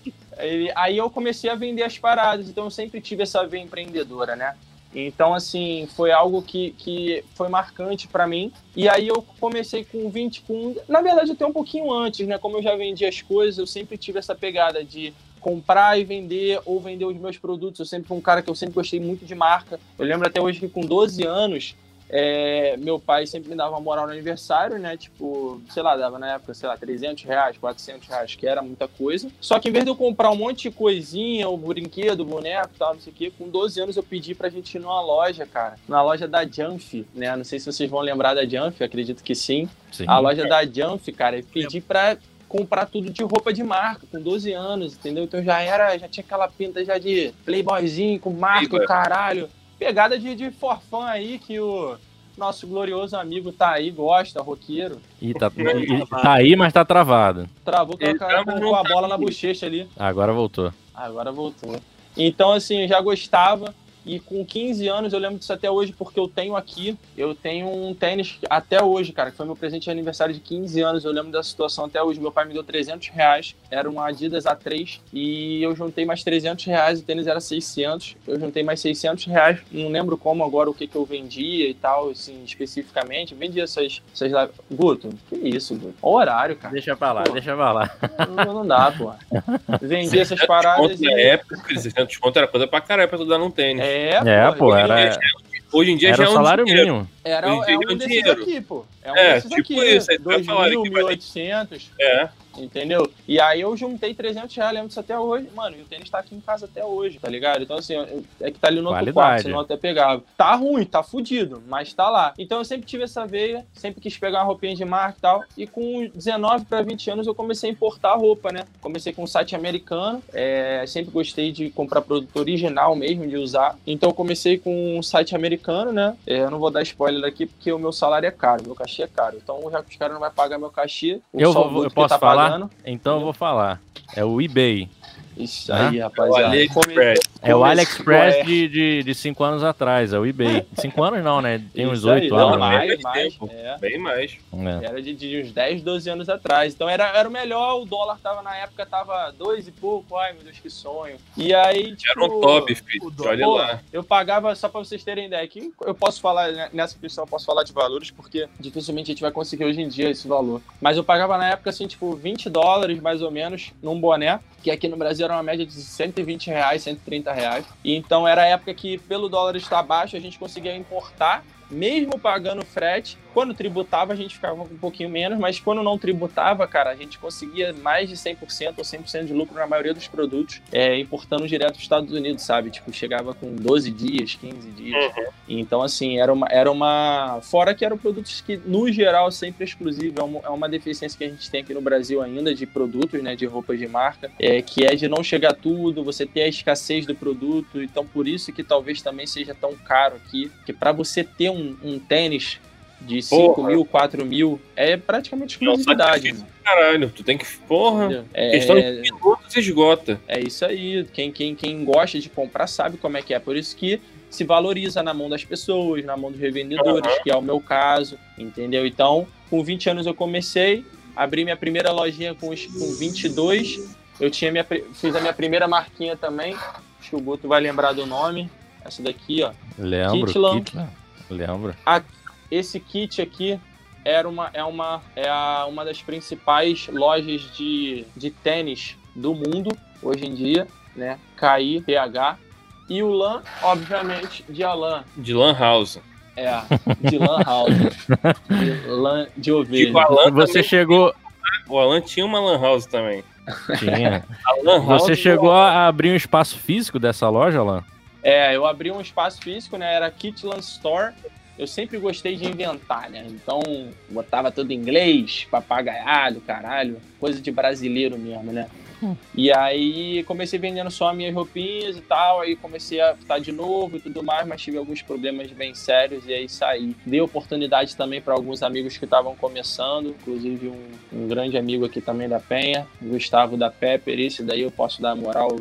Aí eu comecei a vender as paradas, então eu sempre tive essa veia empreendedora, né? Então, assim, foi algo que, que foi marcante para mim. E aí eu comecei com 20, com, na verdade até um pouquinho antes, né? Como eu já vendia as coisas, eu sempre tive essa pegada de comprar e vender ou vender os meus produtos. Eu sempre fui um cara que eu sempre gostei muito de marca. Eu lembro até hoje que com 12 anos é, meu pai sempre me dava uma moral no aniversário, né? Tipo, sei lá, dava na época, sei lá, 300 reais, 400 reais, que era muita coisa. Só que em vez de eu comprar um monte de coisinha, o brinquedo, o boneco tal, não sei o quê, com 12 anos eu pedi pra gente ir numa loja, cara. Na loja da Jump, né? Não sei se vocês vão lembrar da Jump, acredito que sim. sim. A loja da Jump, cara, eu pedi pra comprar tudo de roupa de marca, com 12 anos, entendeu? Então já era, já tinha aquela pinta já de playboyzinho, com marca, o caralho pegada de, de forfã aí que o nosso glorioso amigo tá aí, gosta, roqueiro. E tá, e, tá aí, mas tá travado. Travou com, a, com, a bola na bochecha ali. Agora voltou. Agora voltou. Então, assim, eu já gostava. E com 15 anos, eu lembro disso até hoje, porque eu tenho aqui, eu tenho um tênis até hoje, cara, que foi meu presente de aniversário de 15 anos. Eu lembro dessa situação até hoje. Meu pai me deu 300 reais, era uma Adidas A3, e eu juntei mais 300 reais, o tênis era 600. Eu juntei mais 600 reais, não lembro como agora o que, que eu vendia e tal, assim, especificamente. Vendia essas, essas lá. Guto, que isso, Guto? O horário, cara. Deixa pra lá, pô. deixa pra lá. Não, não dá, pô. Vendia essas paradas. Na e... época, 600 conto era coisa pra caralho pra tu dar num tênis. É, é pô, era. Hoje em dia era já é um salário dinheiro. mínimo. Era, é um, um desses dinheiro. aqui, pô. É um é, desses tipo aqui. Isso, 2 mil, 1.800. É. Entendeu? E aí eu juntei 300 reais, lembro disso até hoje. Mano, e o tênis tá aqui em casa até hoje, tá ligado? Então, assim, é que tá ali no outro quarto, senão eu até pegava. Tá ruim, tá fudido, mas tá lá. Então eu sempre tive essa veia, sempre quis pegar uma roupinha de marca e tal. E com 19 para 20 anos eu comecei a importar roupa, né? Comecei com um site americano, é, sempre gostei de comprar produto original mesmo, de usar. Então eu comecei com um site americano, né? É, eu não vou dar spoiler aqui porque o meu salário é caro, meu cachê é caro. Então já que os caras não vão pagar meu cachê, eu, vou, eu posso tá falar? Pagando, então eu vou falar. É o eBay. Isso aí, rapaziada. É o AliExpress. É o AliExpress de, de, de cinco anos atrás, é o eBay. Cinco anos não, né? Tem uns oito anos. Não, mais, né? mais, é. Bem mais. É. Era de, de, uns 10, 12 anos atrás. Então era, era o melhor, o dólar tava na época, tava dois e pouco. Ai, meu Deus, que sonho. E aí, tipo, Era um top, filho. Olha pô, lá. Eu pagava, só pra vocês terem ideia, que eu posso falar, né, nessa questão eu posso falar de valores, porque dificilmente a gente vai conseguir hoje em dia esse valor. Mas eu pagava na época, assim, tipo, 20 dólares, mais ou menos, num boné, que aqui no Brasil era uma média de 120 reais, 130 reais. E então era a época que, pelo dólar estar baixo, a gente conseguia importar, mesmo pagando frete, quando tributava, a gente ficava um pouquinho menos, mas quando não tributava, cara, a gente conseguia mais de 100% ou 100% de lucro na maioria dos produtos, é, importando direto dos Estados Unidos, sabe? Tipo, chegava com 12 dias, 15 dias. Uhum. Então, assim, era uma, era uma. Fora que eram produtos que, no geral, sempre exclusivo. É uma, é uma deficiência que a gente tem aqui no Brasil ainda de produtos, né? De roupas de marca, é, que é de não chegar tudo, você ter a escassez do produto. Então, por isso que talvez também seja tão caro aqui, que para você ter um, um tênis de 5 mil, 4 mil, é praticamente exclusividade. Não, caralho, tu tem que. Porra, é, questão de minutos esgota. É isso aí. Quem, quem, quem gosta de comprar sabe como é que é. Por isso que se valoriza na mão das pessoas, na mão dos revendedores, uhum. que é o meu caso, entendeu? Então, com 20 anos eu comecei, abri minha primeira lojinha com, com 22. Eu tinha minha, fiz a minha primeira marquinha também. Acho que o Guto vai lembrar do nome. Essa daqui, ó. Lembro. Kitlan. Lembro. A, esse kit aqui era uma, é, uma, é a, uma das principais lojas de, de tênis do mundo hoje em dia, né? KI, PH. E o LAN, obviamente, de Alan. De Lan House. É, de Lan House. [laughs] de Lan de ovelha. Tipo, Alan Você chegou. O Alan tinha uma Lan House também. Tinha. [laughs] Você chegou a abrir um espaço físico dessa loja, Alan? É, eu abri um espaço físico, né? Era Kitland Store eu sempre gostei de inventar, né? Então, botava tudo em inglês, papagaiado, caralho, coisa de brasileiro mesmo, né? Hum. E aí comecei vendendo só minhas roupinhas e tal, aí comecei a estar de novo e tudo mais, mas tive alguns problemas bem sérios e aí saí. Dei oportunidade também para alguns amigos que estavam começando, inclusive um, um, grande amigo aqui também da Penha, Gustavo da Pepper, esse daí eu posso dar moral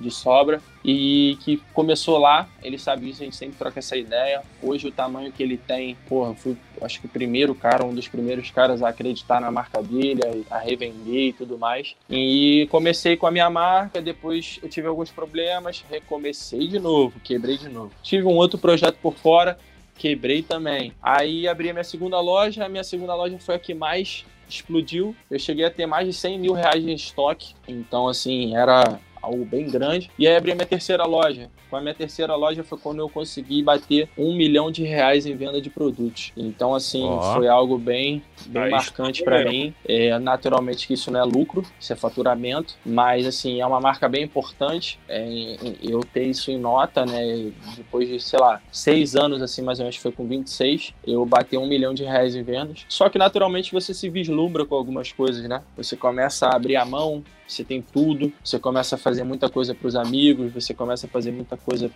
de sobra e que começou lá, ele sabe isso, a gente sempre troca essa ideia. Hoje o tamanho que ele tem, porra, fui acho que o primeiro cara, um dos primeiros caras a acreditar na marca dele, a revender e tudo mais. E comecei com a minha marca, depois eu tive alguns problemas, recomecei de novo, quebrei de novo. Tive um outro projeto por fora, quebrei também. Aí abri a minha segunda loja, a minha segunda loja foi a que mais explodiu. Eu cheguei a ter mais de 100 mil reais em estoque, então assim, era algo bem grande. E aí abri a minha terceira loja. Com a minha terceira loja foi quando eu consegui bater um milhão de reais em venda de produtos. Então, assim, oh. foi algo bem, bem marcante para mim. É, naturalmente que isso não é lucro, isso é faturamento, mas assim, é uma marca bem importante. É, eu ter isso em nota, né? Depois de, sei lá, seis anos, assim, mais ou menos, foi com 26, eu bati um milhão de reais em vendas. Só que naturalmente você se vislumbra com algumas coisas, né? Você começa a abrir a mão, você tem tudo, você começa a fazer muita coisa para os amigos, você começa a fazer muita coisa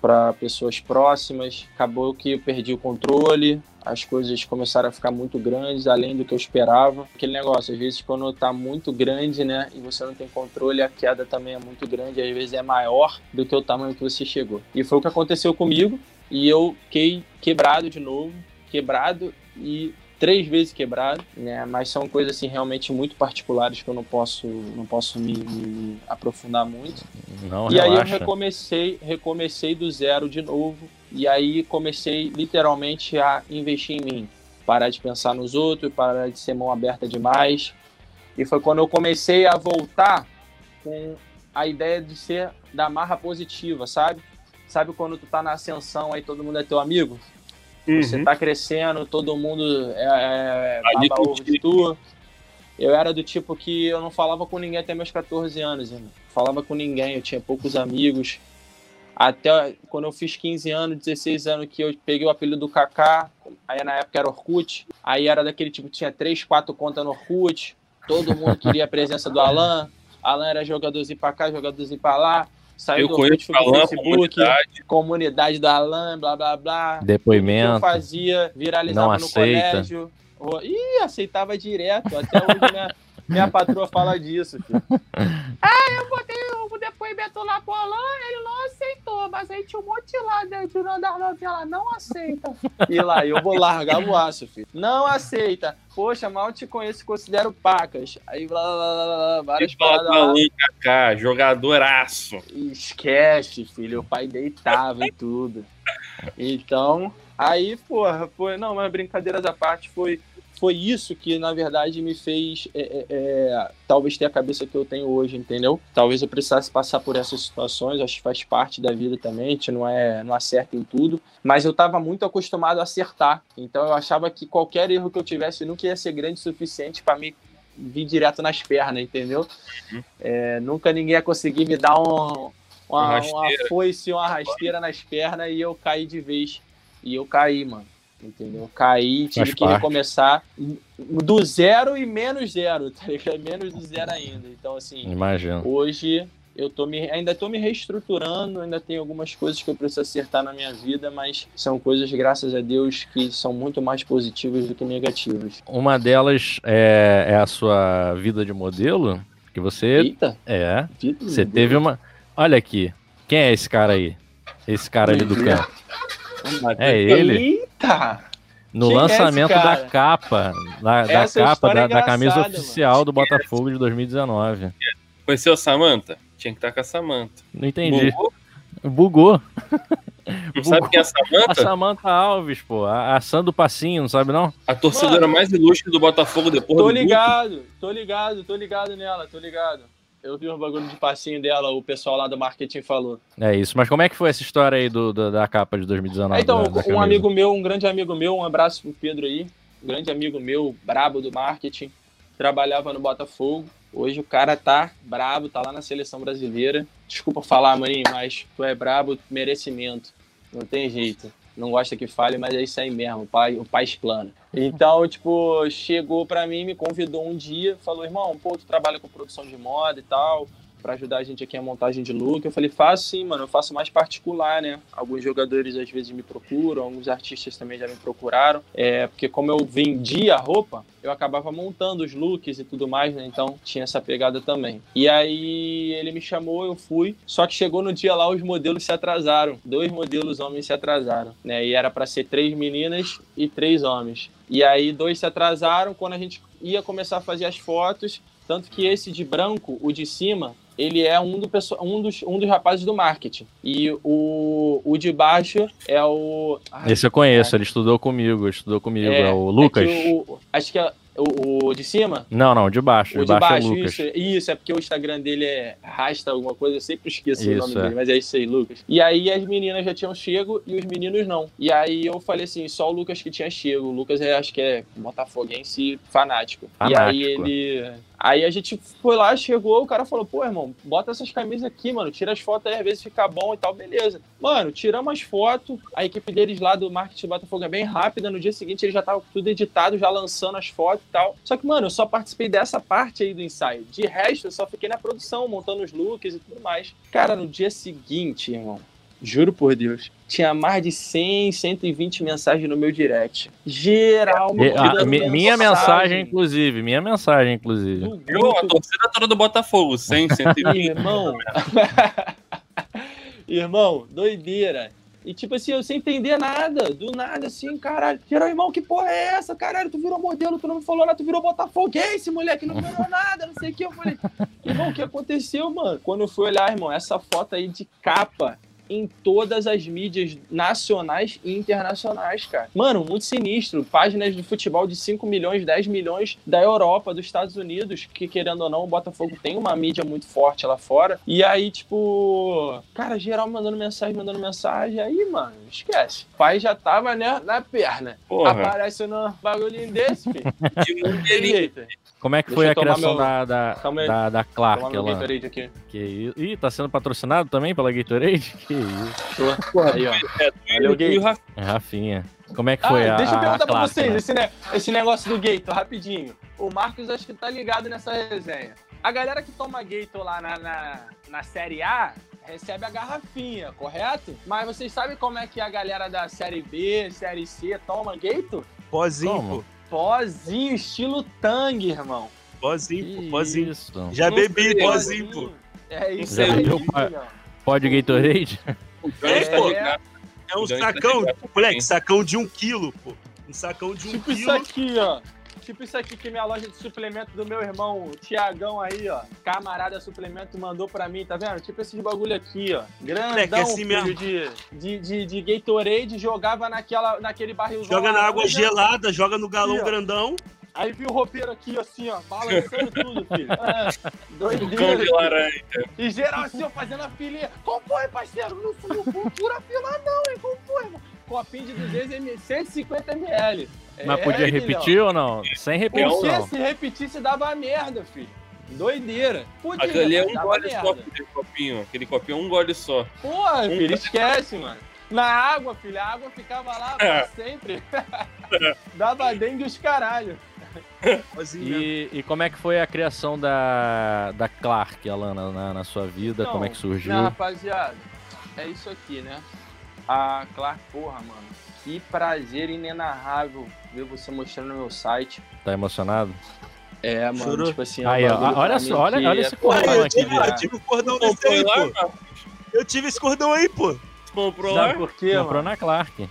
para pessoas próximas. Acabou que eu perdi o controle, as coisas começaram a ficar muito grandes, além do que eu esperava. Aquele negócio, às vezes, quando tá muito grande, né, e você não tem controle, a queda também é muito grande, às vezes é maior do que o tamanho que você chegou. E foi o que aconteceu comigo, e eu fiquei quebrado de novo, quebrado e três vezes quebrado, né? Mas são coisas assim realmente muito particulares que eu não posso não posso me, me aprofundar muito. Não, e relaxa. aí eu recomecei recomecei do zero de novo e aí comecei literalmente a investir em mim, parar de pensar nos outros, parar de ser mão aberta demais. E foi quando eu comecei a voltar com a ideia de ser da marra positiva, sabe? Sabe quando tu tá na ascensão aí todo mundo é teu amigo? Uhum. Você tá crescendo, todo mundo é, é baba ovo de tu. Eu era do tipo que eu não falava com ninguém até meus 14 anos, irmão. Falava com ninguém, eu tinha poucos amigos. Até quando eu fiz 15 anos, 16 anos, que eu peguei o apelido do Kaká, aí na época era Orkut, aí era daquele tipo, tinha 3, 4 contas no Orkut, todo mundo queria a presença do Alan, Alan era jogadorzinho pra cá, jogadorzinho pra lá, Saiu eu do conheço Alan, Facebook, comunidade. comunidade da Alan, blá blá blá. Depoimento. eu fazia, viralizava não no aceita. colégio. Ih, aceitava direto. Até hoje minha, minha patroa fala disso, filho. [laughs] ah, eu botei o depoimento lá pro Alan, ele não aceitou, mas aí tinha um monte lá dentro da novela, não aceita. E lá, eu vou largar o aço, filho. Não aceita. Poxa, mal te conheço, considero pacas. Aí blá blá blá, blá várias paradas lá. Kaká, jogadoraço. Esquece, filho, o pai deitava e tudo. Então, aí, porra, foi, não, mas brincadeiras à parte, foi foi isso que, na verdade, me fez é, é, é, talvez ter a cabeça que eu tenho hoje, entendeu? Talvez eu precisasse passar por essas situações, acho que faz parte da vida também, a gente não, é, não acerta em tudo, mas eu estava muito acostumado a acertar, então eu achava que qualquer erro que eu tivesse nunca ia ser grande o suficiente para me vir direto nas pernas, entendeu? Uhum. É, nunca ninguém ia conseguir me dar um, uma, uma foice, uma rasteira nas pernas e eu caí de vez. E eu caí, mano entendeu? Caí, tive Faz que parte. recomeçar do zero e menos zero, tá ligado? Menos do zero ainda. Então, assim, Imagino. hoje eu tô me, ainda estou me reestruturando, ainda tem algumas coisas que eu preciso acertar na minha vida, mas são coisas, graças a Deus, que são muito mais positivas do que negativas. Uma delas é, é a sua vida de modelo, que você... Eita! É, você teve uma... Olha aqui, quem é esse cara aí? Esse cara ali do canto. É ele. Eita! No Quem é lançamento é da capa, da, da capa da, é da, camisa oficial mano. do Botafogo de 2019. Conheceu a Samanta? Tinha que estar com a Samanta. Não entendi. Bugou? Bugou. Não sabe quem é a Samanta? A Samanta Alves, pô. A, a Sandro Passinho, não sabe não? A torcedora Mano, mais ilustre do Botafogo depois tô do ligado, tô ligado, tô ligado nela, tô ligado. Eu vi um bagulho de passinho dela, o pessoal lá do marketing falou. É isso, mas como é que foi essa história aí do, do da capa de 2019? então, da, da um amigo meu, um grande amigo meu, um abraço pro Pedro aí, um grande amigo meu, brabo do marketing, trabalhava no Botafogo. Hoje o cara tá brabo, tá lá na seleção brasileira. Desculpa falar, maninho, mas tu é brabo, merecimento. Não tem jeito não gosta que fale, mas é isso aí mesmo, o pai, o pai explana. Então, tipo, chegou para mim, me convidou um dia, falou, irmão, pô, tu trabalha com produção de moda e tal, pra ajudar a gente aqui a montagem de look. Eu falei, faço sim, mano, eu faço mais particular, né? Alguns jogadores às vezes me procuram, alguns artistas também já me procuraram. É, porque como eu vendia roupa, eu acabava montando os looks e tudo mais, né? Então tinha essa pegada também. E aí ele me chamou, eu fui. Só que chegou no dia lá, os modelos se atrasaram. Dois modelos homens se atrasaram, né? E era para ser três meninas e três homens. E aí dois se atrasaram quando a gente ia começar a fazer as fotos. Tanto que esse de branco, o de cima, ele é um, do, um, dos, um dos rapazes do marketing. E o, o de baixo é o. Ai, Esse eu conheço, é. ele estudou comigo, estudou comigo, é, é o Lucas. É o, acho que é o, o, de cima? Não, não, de baixo. O de, baixo, baixo é Lucas. Isso, isso, é porque o Instagram dele é rasta alguma coisa, eu sempre esqueço isso, o nome é. dele, mas é isso aí, Lucas. E aí as meninas já tinham chego e os meninos não. E aí eu falei assim, só o Lucas que tinha chego. O Lucas é, acho que é botafoguense fanático. fanático. E aí ele Aí a gente foi lá, chegou, o cara falou, pô, irmão, bota essas camisas aqui, mano, tira as fotos aí, às vezes fica bom e tal, beleza. Mano, tiramos as fotos, a equipe deles lá do marketing Botafogo é bem rápida, no dia seguinte eles já estavam tudo editado, já lançando as fotos e tal. Só que, mano, eu só participei dessa parte aí do ensaio. De resto, eu só fiquei na produção, montando os looks e tudo mais. Cara, no dia seguinte, irmão, Juro por Deus. Tinha mais de 100, 120 mensagens no meu direct. Geral, a, minha mensagem. mensagem, inclusive. Minha mensagem, inclusive. Eu, a torcida toda do Botafogo, 100, 120. [laughs] Irmão. [laughs] Irmão, doideira. E tipo assim, eu sem entender nada, do nada, assim, caralho. Geral, irmão, que porra é essa? Caralho, tu virou modelo, tu não me falou nada, tu virou botafoguense, moleque, não virou [laughs] nada, não sei o que. Eu falei, irmão, o que aconteceu, mano? Quando eu fui olhar, irmão, essa foto aí de capa em todas as mídias nacionais e internacionais, cara. Mano, muito sinistro. Páginas de futebol de 5 milhões, 10 milhões da Europa, dos Estados Unidos, que querendo ou não, o Botafogo tem uma mídia muito forte lá fora. E aí, tipo, cara, geral mandando mensagem, mandando mensagem. Aí, mano, esquece. O pai já tava, né, na perna. Porra. Aparece no bagulhinho desse, filho. [laughs] De. Como é que Deixa foi a criação meu... da, da, da, da Clark? Ela... Aqui. Que isso. Ih, tá sendo patrocinado também pela Gatorade? Que isso. Aí, ó. Valeu, Gay. É Rafinha. Como é que foi ah, a Deixa eu perguntar pra vocês, né? esse, ne esse negócio do Gator, rapidinho. O Marcos acho que tá ligado nessa resenha. A galera que toma Gator lá na, na, na Série A recebe a garrafinha, correto? Mas vocês sabem como é que a galera da Série B, Série C toma Gator? Pozinho, Pozinho, estilo tangue, irmão. Pozinho, pozinho. Já bebi pozinho, pô. É isso Já aí. Pode Gatorade? É, pô. É, é um sacão, moleque, sacão de um quilo, pô. Um sacão de um tipo quilo. Tipo isso aqui, ó. Tipo isso aqui que minha loja de suplemento do meu irmão Tiagão aí, ó. Camarada suplemento mandou pra mim, tá vendo? Tipo esses bagulho aqui, ó. Grandão, assim mesmo. De, de, de, de Gatorade, jogava naquela, naquele barril. Joga na água gelada, joga no galão aqui, grandão. Aí viu o roupeiro aqui, assim, ó, balançando tudo, filho. Ah, doideira. de laranja. E geral assim, ó, fazendo a filinha. Compõe, parceiro. Não fui pura fila, não, hein? Compõe, irmão. Copinho de 200 ml, 150 ml. Mas podia é, repetir ou não? Sem repetir. Porque se repetisse dava merda, filho. Doideira. Podia, Aquele é um gole merda. só, aquele copinho. Aquele copinho é um gole só. Porra, um... filho, esquece, mano. Na água, filho, a água ficava lá é. sempre. [laughs] dava dengue os caralho. E, e, como é que foi a criação da, da Clark, Alana, na, na sua vida? Então, como é que surgiu? Não, rapaziada, é isso aqui, né? A Clark, porra, mano que prazer inenarrável ver você mostrando no meu site. Tá emocionado? É, mano, Chorou? tipo assim... É aí, ó, olha só, olha, olha esse cordão aqui. Eu tive o cordão desse aí, pô. Eu tive esse cordão aí, pô. Comprou lá? por quê, Comprou na Clark.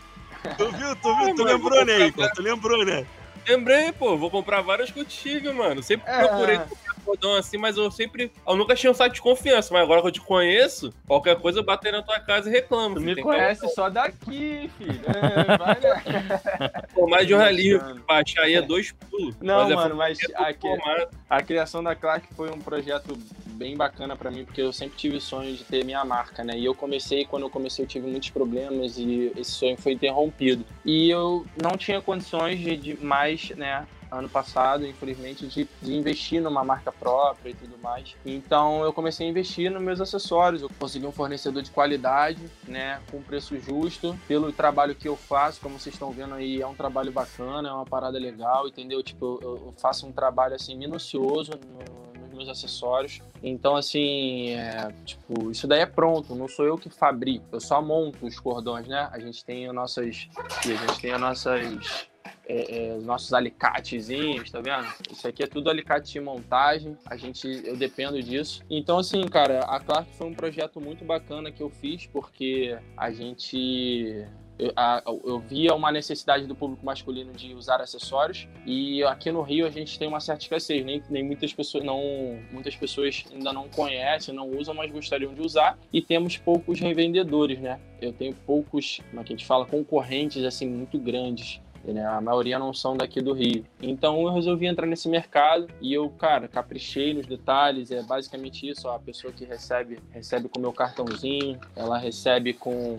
Tu viu, tu viu, tu lembrou, né, pô? Tu lembrou, né? Lembrei, pô, vou comprar várias contigo, mano. Sempre é. procurei cordão assim, mas eu sempre. Eu nunca tinha um site de confiança, mas agora que eu te conheço, qualquer coisa eu bater na tua casa e reclamo. Tu filho. me conhece só daqui, filho. É, vai, né? [laughs] Pô, mais de um livro, baixar aí é dois pulos. Não, mas mano, mas a, a, criação da Clark foi um projeto bem bacana para mim, porque eu sempre tive o sonho de ter minha marca, né? E eu comecei, quando eu comecei, eu tive muitos problemas e esse sonho foi interrompido. E eu não tinha condições de, de mais, né? Ano passado, infelizmente, de, de, investir numa marca própria e tudo mais. Então eu comecei a investir nos meus acessórios. Eu consegui um fornecedor de qualidade, né, com preço justo, pelo trabalho que eu faço, como vocês estão vendo aí, é um trabalho bacana, é uma parada legal, entendeu? Tipo, eu, eu faço um trabalho assim minucioso no, meus acessórios. Então, assim, é, tipo, isso daí é pronto, não sou eu que fabrico, eu só monto os cordões, né? A gente tem as nossas. A gente tem as nossas é, é, os nossos alicatezinhos, tá vendo? Isso aqui é tudo alicate de montagem, a gente, eu dependo disso. Então, assim, cara, a Clark foi um projeto muito bacana que eu fiz, porque a gente eu, a, eu, via uma necessidade do público masculino de usar acessórios e aqui no Rio a gente tem uma certa escassez, nem, nem muitas pessoas não muitas pessoas ainda não conhecem, não usam, mas gostariam de usar e temos poucos revendedores, né? Eu tenho poucos, como é que a gente fala, concorrentes assim muito grandes né? A maioria não são daqui do Rio. Então eu resolvi entrar nesse mercado e eu, cara, caprichei nos detalhes. É basicamente isso. Ó, a pessoa que recebe, recebe com o meu cartãozinho, ela recebe com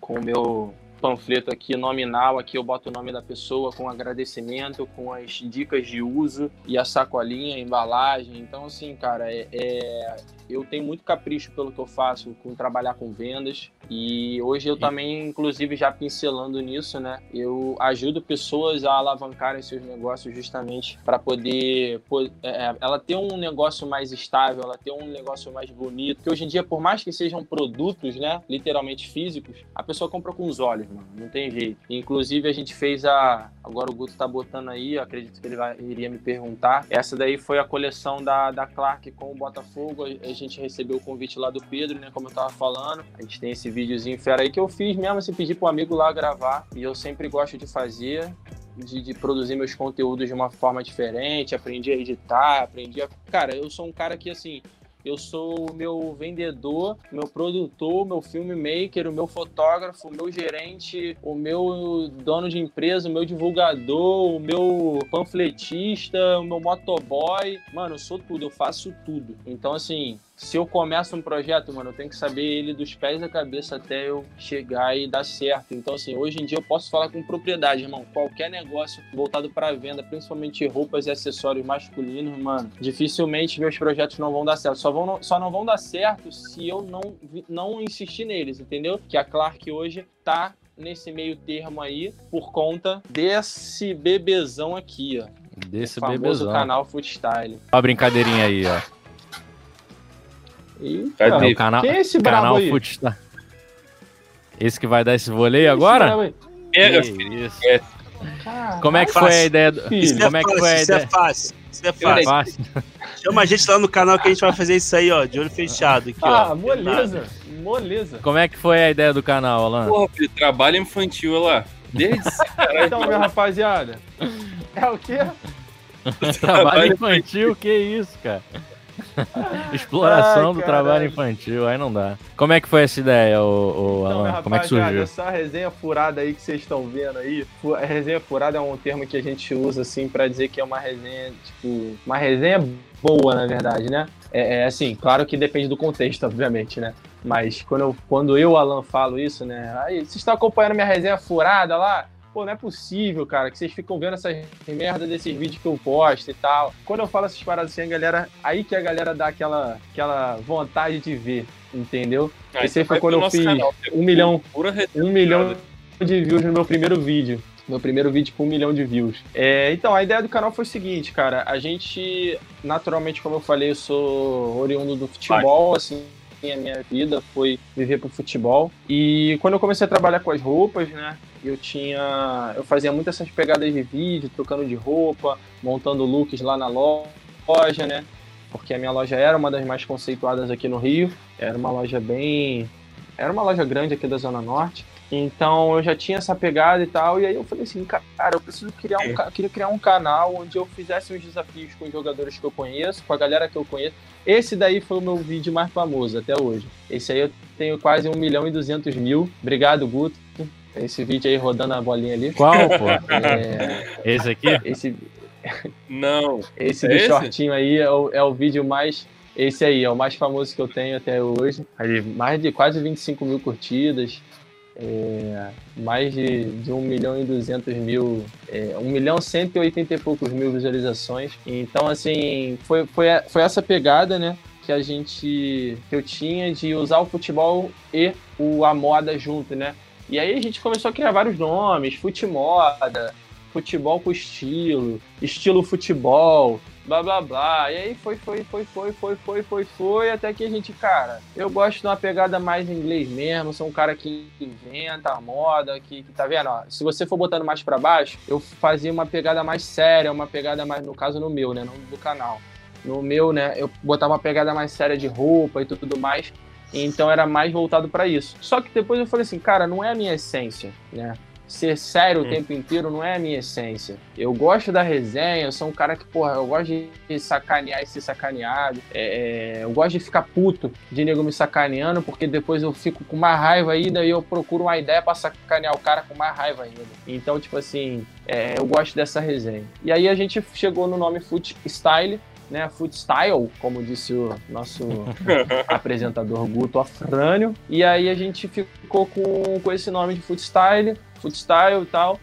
com o meu panfleto aqui nominal, aqui eu boto o nome da pessoa com agradecimento, com as dicas de uso e a sacolinha, a embalagem. Então, assim, cara, é, é eu tenho muito capricho pelo que eu faço com trabalhar com vendas e hoje eu também, inclusive, já pincelando nisso, né? Eu ajudo pessoas a alavancarem seus negócios justamente para poder, é, é, ela ter um negócio mais estável, ela ter um negócio mais bonito. Que hoje em dia, por mais que sejam produtos, né, literalmente físicos, a pessoa compra com os olhos, mano. Não tem jeito. Inclusive, a gente fez a. Agora o Guto tá botando aí, acredito que ele vai, iria me perguntar. Essa daí foi a coleção da, da Clark com o Botafogo. A gente recebeu o convite lá do Pedro, né? Como eu tava falando. A gente tem esse videozinho fera aí que eu fiz mesmo, assim, pedi pro amigo lá gravar. E eu sempre gosto de fazer. De, de, produzir meus conteúdos de uma forma diferente, aprendi a editar, aprendi a. Cara, eu sou um cara que, assim, eu sou o meu vendedor, meu produtor, meu filmmaker, o meu fotógrafo, o meu gerente, o meu dono de empresa, o meu divulgador, o meu panfletista, o meu motoboy. Mano, eu sou tudo, eu faço tudo. Então, assim, se eu começo um projeto, mano, eu tenho que saber ele dos pés à cabeça até eu chegar e dar certo. Então, assim, hoje em dia eu posso falar com propriedade, irmão. Qualquer negócio voltado para venda, principalmente roupas e acessórios masculinos, mano, dificilmente meus projetos não vão dar certo. Só, vão, só não vão dar certo se eu não, não insistir neles, entendeu? Que a Clark hoje tá nesse meio termo aí por conta desse bebezão aqui, ó. Desse o famoso bebezão. canal Foodstyle. Olha a brincadeirinha aí, ó. Eita, Cadê? o canal, quem é esse canal aí? Esse que vai dar esse voleio Quem é esse agora? Pega, Que filho. isso. É. Caralho, Como é que Fácil. foi a ideia do... Isso Como é que fácil, foi a isso é ideia? fácil. Isso é fácil. Fácil. Chama a gente lá no canal que a gente vai fazer isso aí, ó, de olho fechado. Aqui, Ah, ó. moleza, moleza. Como é que foi a ideia do canal, Alan? Porra, filho, trabalho infantil, olha lá. Desde. [laughs] Então, minha rapaziada, é o quê? [laughs] Trabalho infantil, que isso, cara? [laughs] Exploração Ai, do trabalho infantil, aí não dá. Como é que foi essa ideia, ô, ô, minha Alan? Como é que surgiu? essa resenha furada aí que vocês estão vendo aí, a resenha furada é um termo que a gente usa assim pra dizer que é uma resenha, tipo, uma resenha boa, na verdade, né? É, é assim, claro que depende do contexto, obviamente, né? Mas quando eu, quando eu, Alan, falo isso, né? Aí, vocês estão acompanhando minha resenha furada lá? Pô, não é possível, cara, que vocês ficam vendo essas merda desses vídeos que eu posto e tal. Quando eu falo essas paradas assim, a galera. Aí que a galera dá aquela, aquela vontade de ver, entendeu? Ah, Esse então foi quando eu fiz canal, um milhão, um milhão de views no meu primeiro vídeo. Meu primeiro vídeo com um milhão de views. É, então, a ideia do canal foi o seguinte, cara. A gente, naturalmente, como eu falei, eu sou oriundo do futebol, assim. A minha vida foi viver pro futebol. E quando eu comecei a trabalhar com as roupas, né? Eu tinha. Eu fazia muito essas pegadas de vídeo, trocando de roupa, montando looks lá na loja, né? Porque a minha loja era uma das mais conceituadas aqui no Rio. Era uma loja bem. Era uma loja grande aqui da Zona Norte. Então eu já tinha essa pegada e tal. E aí eu falei assim, cara, eu preciso criar um, eu queria criar um canal onde eu fizesse uns desafios com os jogadores que eu conheço, com a galera que eu conheço. Esse daí foi o meu vídeo mais famoso até hoje. Esse aí eu tenho quase 1 milhão e 200 mil. Obrigado, Guto. Esse vídeo aí rodando a bolinha ali. Qual, pô? É, Esse aqui? esse, Não. esse É do esse? shortinho aí é o, é o vídeo mais. Esse aí é o mais famoso que eu tenho até hoje. Aí, mais de quase 25 mil curtidas. É, mais de, de 1 milhão e 200 mil. É, 1 milhão e 180 e poucos mil visualizações. Então, assim, foi, foi, foi essa pegada, né? Que a gente. que eu tinha de usar o futebol e o, a moda junto, né? E aí a gente começou a criar vários nomes, Futimoda, futebol com estilo, estilo futebol. Blá blá blá. E aí foi, foi, foi, foi, foi, foi, foi, foi, até que a gente, cara, eu gosto de uma pegada mais em inglês mesmo, sou um cara que inventa a moda, que, que tá vendo, ó, se você for botando mais para baixo, eu fazia uma pegada mais séria, uma pegada mais, no caso no meu, né, não do canal. No meu, né, eu botava uma pegada mais séria de roupa e tudo mais, então era mais voltado para isso. Só que depois eu falei assim, cara, não é a minha essência, né? Ser sério o hum. tempo inteiro não é a minha essência. Eu gosto da resenha, eu sou um cara que, porra, eu gosto de sacanear e ser sacaneado. É, é, eu gosto de ficar puto de nego me sacaneando, porque depois eu fico com mais raiva ainda e eu procuro uma ideia para sacanear o cara com mais raiva ainda. Então, tipo assim, é, eu gosto dessa resenha. E aí a gente chegou no nome Foot Style, né, food style, como disse o nosso [laughs] apresentador Guto Afrânio. E aí a gente ficou com, com esse nome de food style, food style e tal.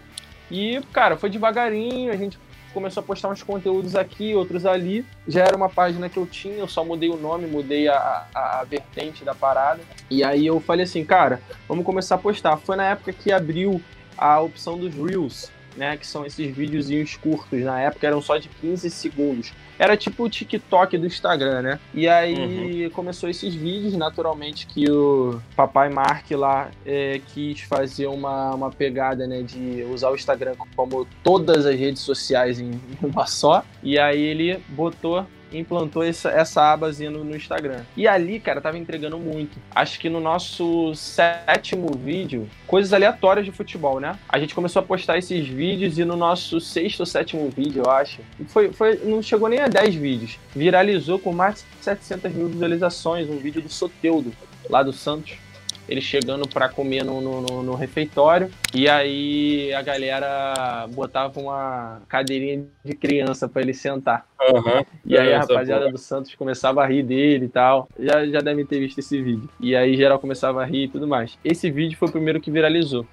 E, cara, foi devagarinho, a gente começou a postar uns conteúdos aqui, outros ali. Já era uma página que eu tinha, eu só mudei o nome, mudei a, a, a, vertente da parada. E aí eu falei assim, cara, vamos começar a postar. Foi na época que abriu a opção dos Reels né? Que são esses videozinhos curtos. Na época eram só de 15 segundos. Era tipo o TikTok do Instagram, né? E aí uhum. começou esses vídeos, naturalmente, que o papai Mark lá é, quis fazer uma, uma pegada, né? De usar o Instagram como todas as redes sociais em uma só. E aí ele botou implantou essa, essa abazinha no, no, Instagram. E ali, cara, tava entregando muito. Acho que no nosso sétimo vídeo, coisas aleatórias de futebol, né? A gente começou a postar esses vídeos e no nosso sexto ou sétimo vídeo, eu acho, foi, foi, não chegou nem a 10 vídeos. Viralizou com mais de 700 mil visualizações um vídeo do Soteudo, lá do Santos ele chegando para comer no, no, no, refeitório. E aí a galera botava uma cadeirinha de criança para ele sentar. Uhum. E aí a rapaziada do Santos começava a rir dele e tal. Já, já devem ter visto esse vídeo. E aí geral começava a rir e tudo mais. Esse vídeo foi o primeiro que viralizou.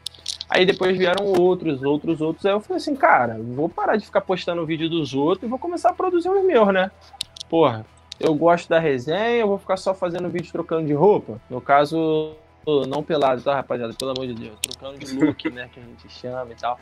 Aí depois vieram outros, outros, outros. Aí eu falei assim, cara, vou parar de ficar postando o vídeo dos outros e vou começar a produzir os meus, né? Porra, eu gosto da resenha, eu vou ficar só fazendo vídeo trocando de roupa. No caso, não pelado, tá, rapaziada? Pelo amor de Deus. Trocando de look, né? Que a gente chama e tal.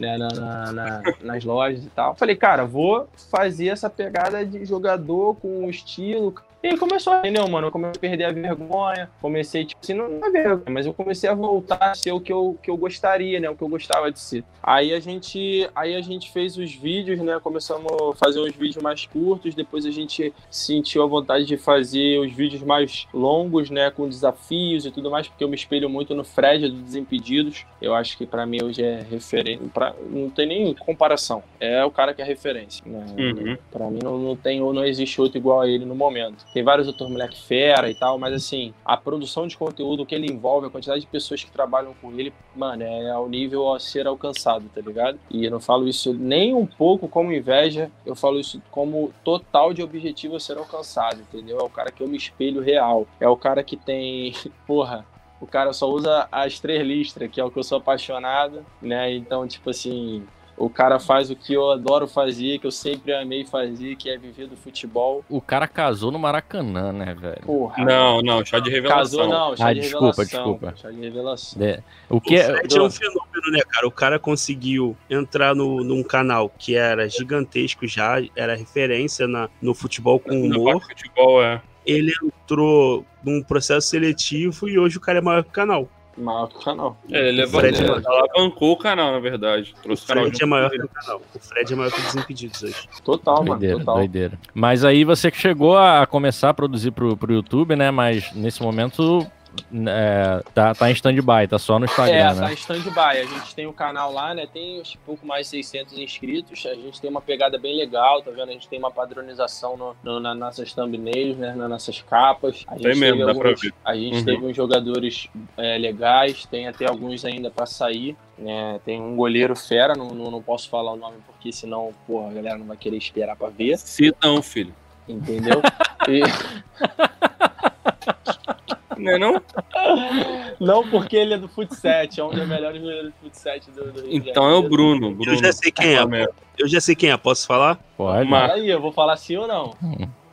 Né, na, na, na, nas lojas e tal. Falei, cara, vou fazer essa pegada de jogador com estilo, e começou, entendeu, mano? Eu comecei a perder a vergonha, comecei, tipo assim, não é vergonha, mas eu comecei a voltar a ser o que eu, que eu gostaria, né? O que eu gostava de ser. Aí a gente, aí a gente fez os vídeos, né? Começamos a fazer uns vídeos mais curtos, depois a gente sentiu a vontade de fazer os vídeos mais longos, né? Com desafios e tudo mais, porque eu me espelho muito no Fred do Desimpedidos. Eu acho que para mim hoje é referência, pra... não tem nem comparação. É o cara que é referência. Né? Uhum. Para mim não, não tem ou não existe outro igual a ele no momento. Tem vários outros moleque fera e tal, mas assim, a produção de conteúdo que ele envolve, a quantidade de pessoas que trabalham com ele, mano, é ao nível a ser alcançado, tá ligado? E eu não falo isso nem um pouco como inveja, eu falo isso como total de objetivo a ser alcançado, entendeu? É o cara que eu me espelho real. É o cara que tem, [laughs] porra, o cara só usa as três listras, que é o que eu sou apaixonado, né? Então, tipo assim, o cara faz o que eu adoro fazer, que eu sempre amei fazer, que é viver do futebol. O cara casou no Maracanã, né, velho? Porra. Não, não, chá de revelação. Casou não, chá ah, de desculpa, revelação. desculpa. Chá de revelação. É. O que o é... é um fenômeno, né, cara? O cara conseguiu entrar no, num canal que era gigantesco já, era referência na, no futebol com humor. No futebol, é. Ele entrou num processo seletivo e hoje o cara é maior que o canal. Maior que o canal. É, ele levou, Fred é, alavancou o canal, na verdade. Trouxe o Fred é maior que o canal. O Fred é maior que o Desimpedidos hoje. Total, doideira, mano. Total. Doideira. Mas aí você que chegou a começar a produzir pro, pro YouTube, né? Mas nesse momento é, tá, tá em stand-by, tá só no Instagram, é, né? tá em stand-by. A gente tem o um canal lá, né? Tem uns pouco mais de 600 inscritos. A gente tem uma pegada bem legal, tá vendo? A gente tem uma padronização no, no, nas nossas thumbnails, né? Nas nossas capas. A gente tem mesmo, alguns, dá pra ver. A gente uhum. teve uns jogadores é, legais, tem até alguns ainda para sair. Né? Tem um goleiro fera, não, não, não, posso falar o nome porque senão, porra, a galera não vai querer esperar para ver. Se não, filho. Entendeu? [laughs] E... [laughs] Não é não? Não, porque ele é do Futset, é um dos melhores goleiros do Futset do, do Então é o Bruno, Bruno. Eu já sei quem é. Eu já sei quem é, posso falar? Pode. Fala aí, eu vou falar sim ou não.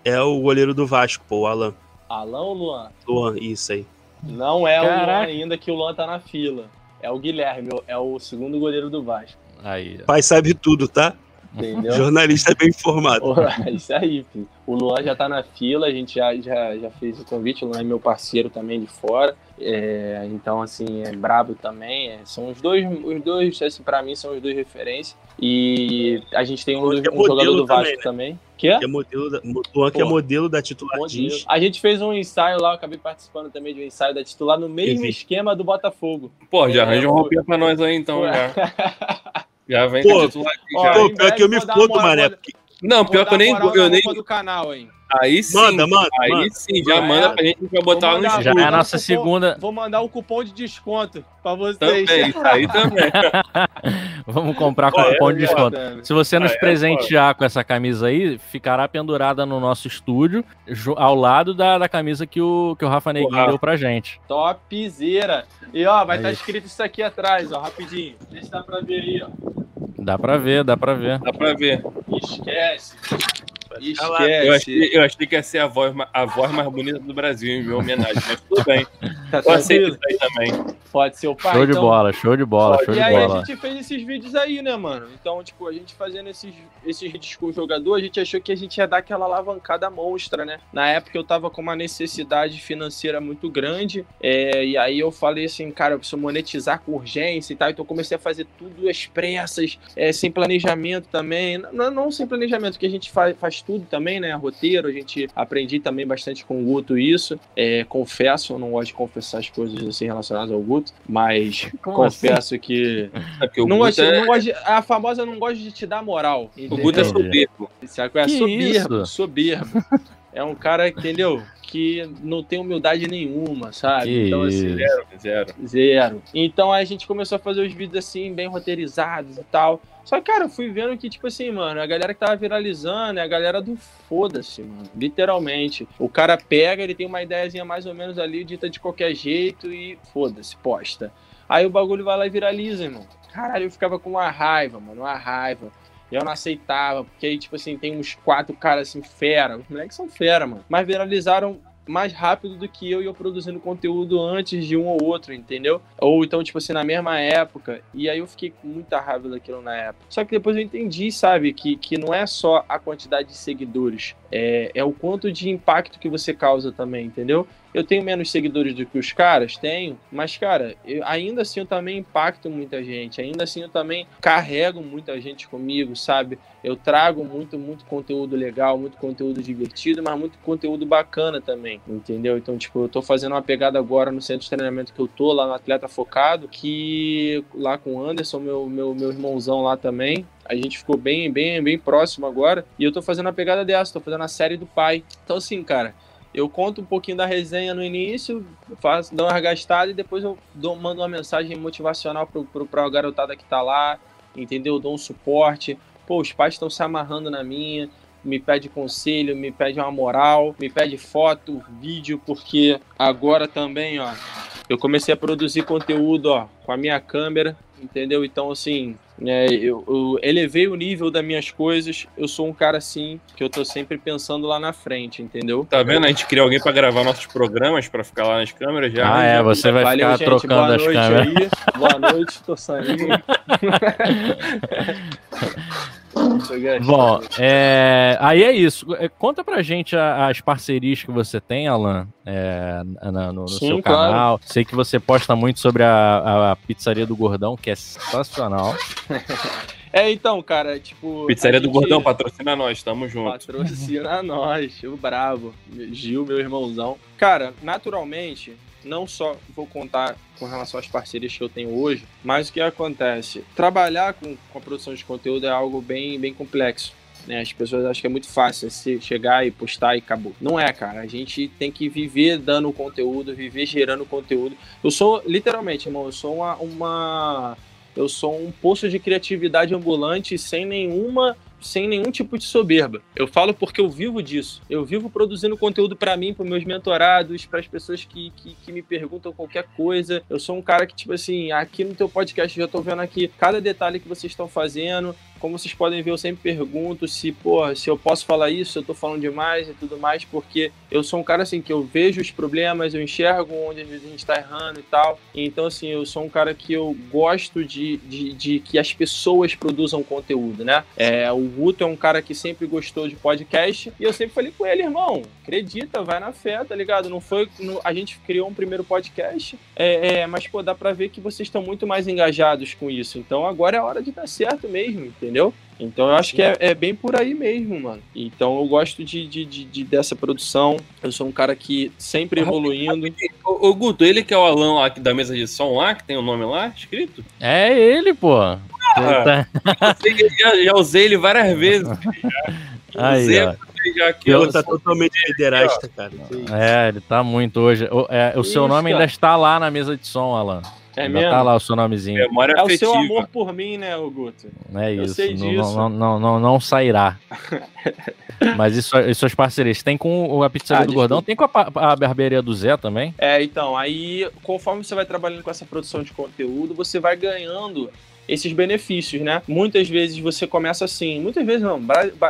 É o goleiro do Vasco, pô, o Alan. Alan ou Luan? Luan, isso aí. Não é Caraca. o Luan ainda, que o Luan tá na fila. É o Guilherme, é o segundo goleiro do Vasco. Aí. Pai sabe tudo, tá? Entendeu? Jornalista bem informado. Porra, Isso aí, filho. O Luan já tá na fila, a gente já, já, já fez o convite, o Luan é meu parceiro também de fora. É, então, assim, é brabo também. é, são os dois, os dois, assim, pra mim, são os dois referências. E a gente tem um, é um jogador do Vasco também, né? também. Que é? Que é modelo da, Luan, que é modelo da titular Modelo. A gente fez um ensaio lá, eu acabei participando também de um ensaio da titular no mesmo vi. esquema do Botafogo. Pô, já É, arranja pô. roupinha pra nós aí então, já. [laughs] Já vem Pô, titular aqui, ó, já. Pô, em pior que eu me mané. moral- porque- Não, pior que eu nem. Eu nem do canal, hein? Aí sim. Manda, manda, Aí manda. sim, já Já manda é. pra gente vai botar Vou no Já é a vou nossa mandar cupom- segunda. Vou mandar um cupom de desconto pra vocês. Também, isso aí também. [laughs] Vamos comprar com é, cupom de é, desconto. Bacana. Se você nos é, presentear com essa camisa aí, ficará pendurada no nosso estúdio, ao lado da, da camisa que o, que o Rafa Neguinho deu pra gente. Topzera. E ó, vai É estar isso. escrito isso aqui atrás, ó, rapidinho. Deixa se dá pra ver aí, ó. Dá pra ver, dá pra ver. Dá pra ver. Esquece. Eu achei, eu achei que ia ser a voz, a voz mais bonita do Brasil em minha homenagem, mas tudo bem. Tá Eu aceito isso aí também. Pode ser o pai. Show de então- bola, show de bola, show e de aí bola. a gente fez esses vídeos aí, né, mano? Então, tipo, a gente fazendo esses, esses vídeos com o jogador, a gente achou que a gente ia dar aquela alavancada monstra, né? Na época eu tava com uma necessidade financeira muito grande, é, e aí eu falei assim, cara, eu preciso monetizar com urgência e tal, então eu comecei a fazer tudo às pressas, é, sem planejamento também, não, não sem planejamento, que a gente faz, faz tudo também, né? Roteiro, a gente aprendi também bastante com o Guto isso, é, confesso, eu não gosto de confessar as coisas assim relacionadas ao Guto, mas [laughs] Como assim? confesso que É não Guto gosto, é, não gosto de- a famosa não gosta de te dar moral. o Guto é soberbo. Sabe é? Soberbo, isso? soberbo. É um cara, entendeu? Que não tem humildade nenhuma, sabe? Que então, assim. Zero, zero. zero. Então aí a gente começou a fazer os vídeos assim, bem roteirizados e tal. Só que, cara, eu fui vendo que, tipo assim, mano, a galera que tava viralizando é a galera do foda-se, mano. Literalmente. O cara pega, ele tem uma ideiazinha mais ou menos ali, dita de qualquer jeito e foda-se, posta. Aí o bagulho vai lá e viraliza, irmão. Caralho, eu ficava com uma raiva, mano, uma raiva. Eu não aceitava, porque aí, tipo assim, tem uns quatro caras assim, fera. Os moleques são fera, mano. Mas viralizaram mais rápido do que eu e eu produzindo conteúdo antes de um ou outro, entendeu? Ou então, tipo assim, na mesma época. E aí eu fiquei com muita raiva daquilo na época. Só que depois eu entendi, sabe, que, que não é só a quantidade de seguidores, é, é o quanto de impacto que você causa também, entendeu? Eu tenho menos seguidores do que os caras, tenho, mas, cara, eu- ainda assim eu também impacto muita gente, ainda assim eu também carrego muita gente comigo, sabe? Eu trago muito, muito conteúdo legal, muito conteúdo divertido, mas muito conteúdo bacana também, entendeu? Então, tipo, eu tô fazendo uma pegada agora no centro de treinamento que eu tô, lá no Atleta Focado, que lá com o Anderson, meu, meu, meu irmãozão lá também, a gente ficou bem, bem, bem próximo agora, e eu tô fazendo uma pegada dessa, tô fazendo a série do pai. Então, assim, cara, eu conto um pouquinho da resenha no início, faço, dou uma gastada e depois eu dou, mando uma mensagem motivacional pro, pra garotada que tá lá, entendeu? Eu dou um suporte. Pô, os pais estão se amarrando na minha, me pede conselho, me pede uma moral, me pede foto, vídeo, porque agora também, ó, eu comecei a produzir conteúdo, ó, com a minha câmera, entendeu? Então, assim, é, eu, eu elevei o nível das minhas coisas. Eu sou um cara, assim, que eu tô sempre pensando lá na frente, entendeu? Tá vendo? A gente queria alguém pra gravar nossos programas, pra ficar lá nas câmeras já. Ah, é, você vai Valeu, ficar gente. trocando Boa as noite câmeras. aí. Boa noite, tô saindo. [laughs] [laughs] Bom, é, aí é isso. É, Conta pra gente as parcerias que você tem, Alan, é, no, no Sim, seu claro. canal. Sei que você posta muito sobre a, a pizzaria do Gordão, que é sensacional. [laughs] É, então, cara, tipo. Pizzaria do Gordão, patrocina nós, tamo junto. Patrocina [laughs] nós, o bravo. Gil, meu irmãozão. Cara, naturalmente, não só vou contar com relação às parcerias que eu tenho hoje, mas o que acontece? Trabalhar com, com a produção de conteúdo é algo bem, bem complexo. né? As pessoas acham que é muito fácil se chegar e postar e acabou. Não é, cara. A gente tem que viver dando conteúdo, viver gerando conteúdo. Eu sou, literalmente, irmão, eu sou uma. uma eu sou um poço de criatividade ambulante sem nenhuma sem nenhum tipo de soberba. Eu falo porque eu vivo disso. Eu vivo produzindo conteúdo para mim, para meus mentorados, para as pessoas que, que, que, me perguntam qualquer coisa. Eu sou um cara que, tipo assim, aqui no teu podcast, já tô vendo aqui cada detalhe que vocês estão fazendo. Como vocês podem ver, eu sempre pergunto se, pô, se eu posso falar isso, se eu tô falando demais e tudo mais, porque eu sou um cara assim que eu vejo os problemas, eu enxergo onde às vezes a gente tá errando e tal. Então, assim, eu sou um cara que eu gosto de, de, de que as pessoas produzam conteúdo, né? É, o Guto é um cara que sempre gostou de podcast e eu sempre falei com ele, irmão, acredita, vai na fé, tá ligado? Não foi. A gente criou um primeiro podcast, é, é, mas, pô, dá pra ver que vocês estão muito mais engajados com isso. Então agora é a hora de dar certo mesmo, entendeu? Então eu acho que é, é bem por aí mesmo, mano. Então eu gosto de, de, de, de dessa produção. Eu sou um cara que sempre evoluindo. Ô, ô, Guto, ele que é o Alan lá da mesa de som lá, que tem o nome lá escrito? É ele, pô. Ah, [laughs] já, já, usei ele várias vezes. Já. [laughs] Aí, usei ó. já aqui, Eu tá totalmente liderasta, cara. É, ele tá muito hoje. O, é, o seu Isso, nome cara. ainda está lá na mesa de som, Alan. É ainda mesmo? tá lá o seu nomezinho. Memória É o seu afetiva. amor por mim, né, ô Guto? É Eu isso. sei não, disso. Não, não, não, não sairá. [laughs] Mas isso, e suas parcerias? Tem com a pizzaria Ah, do Gordão? Tem com a, a barbearia do Zé também? É, então, aí conforme você vai trabalhando com essa produção de conteúdo, você vai ganhando esses benefícios, né? Muitas vezes você começa assim, muitas vezes não.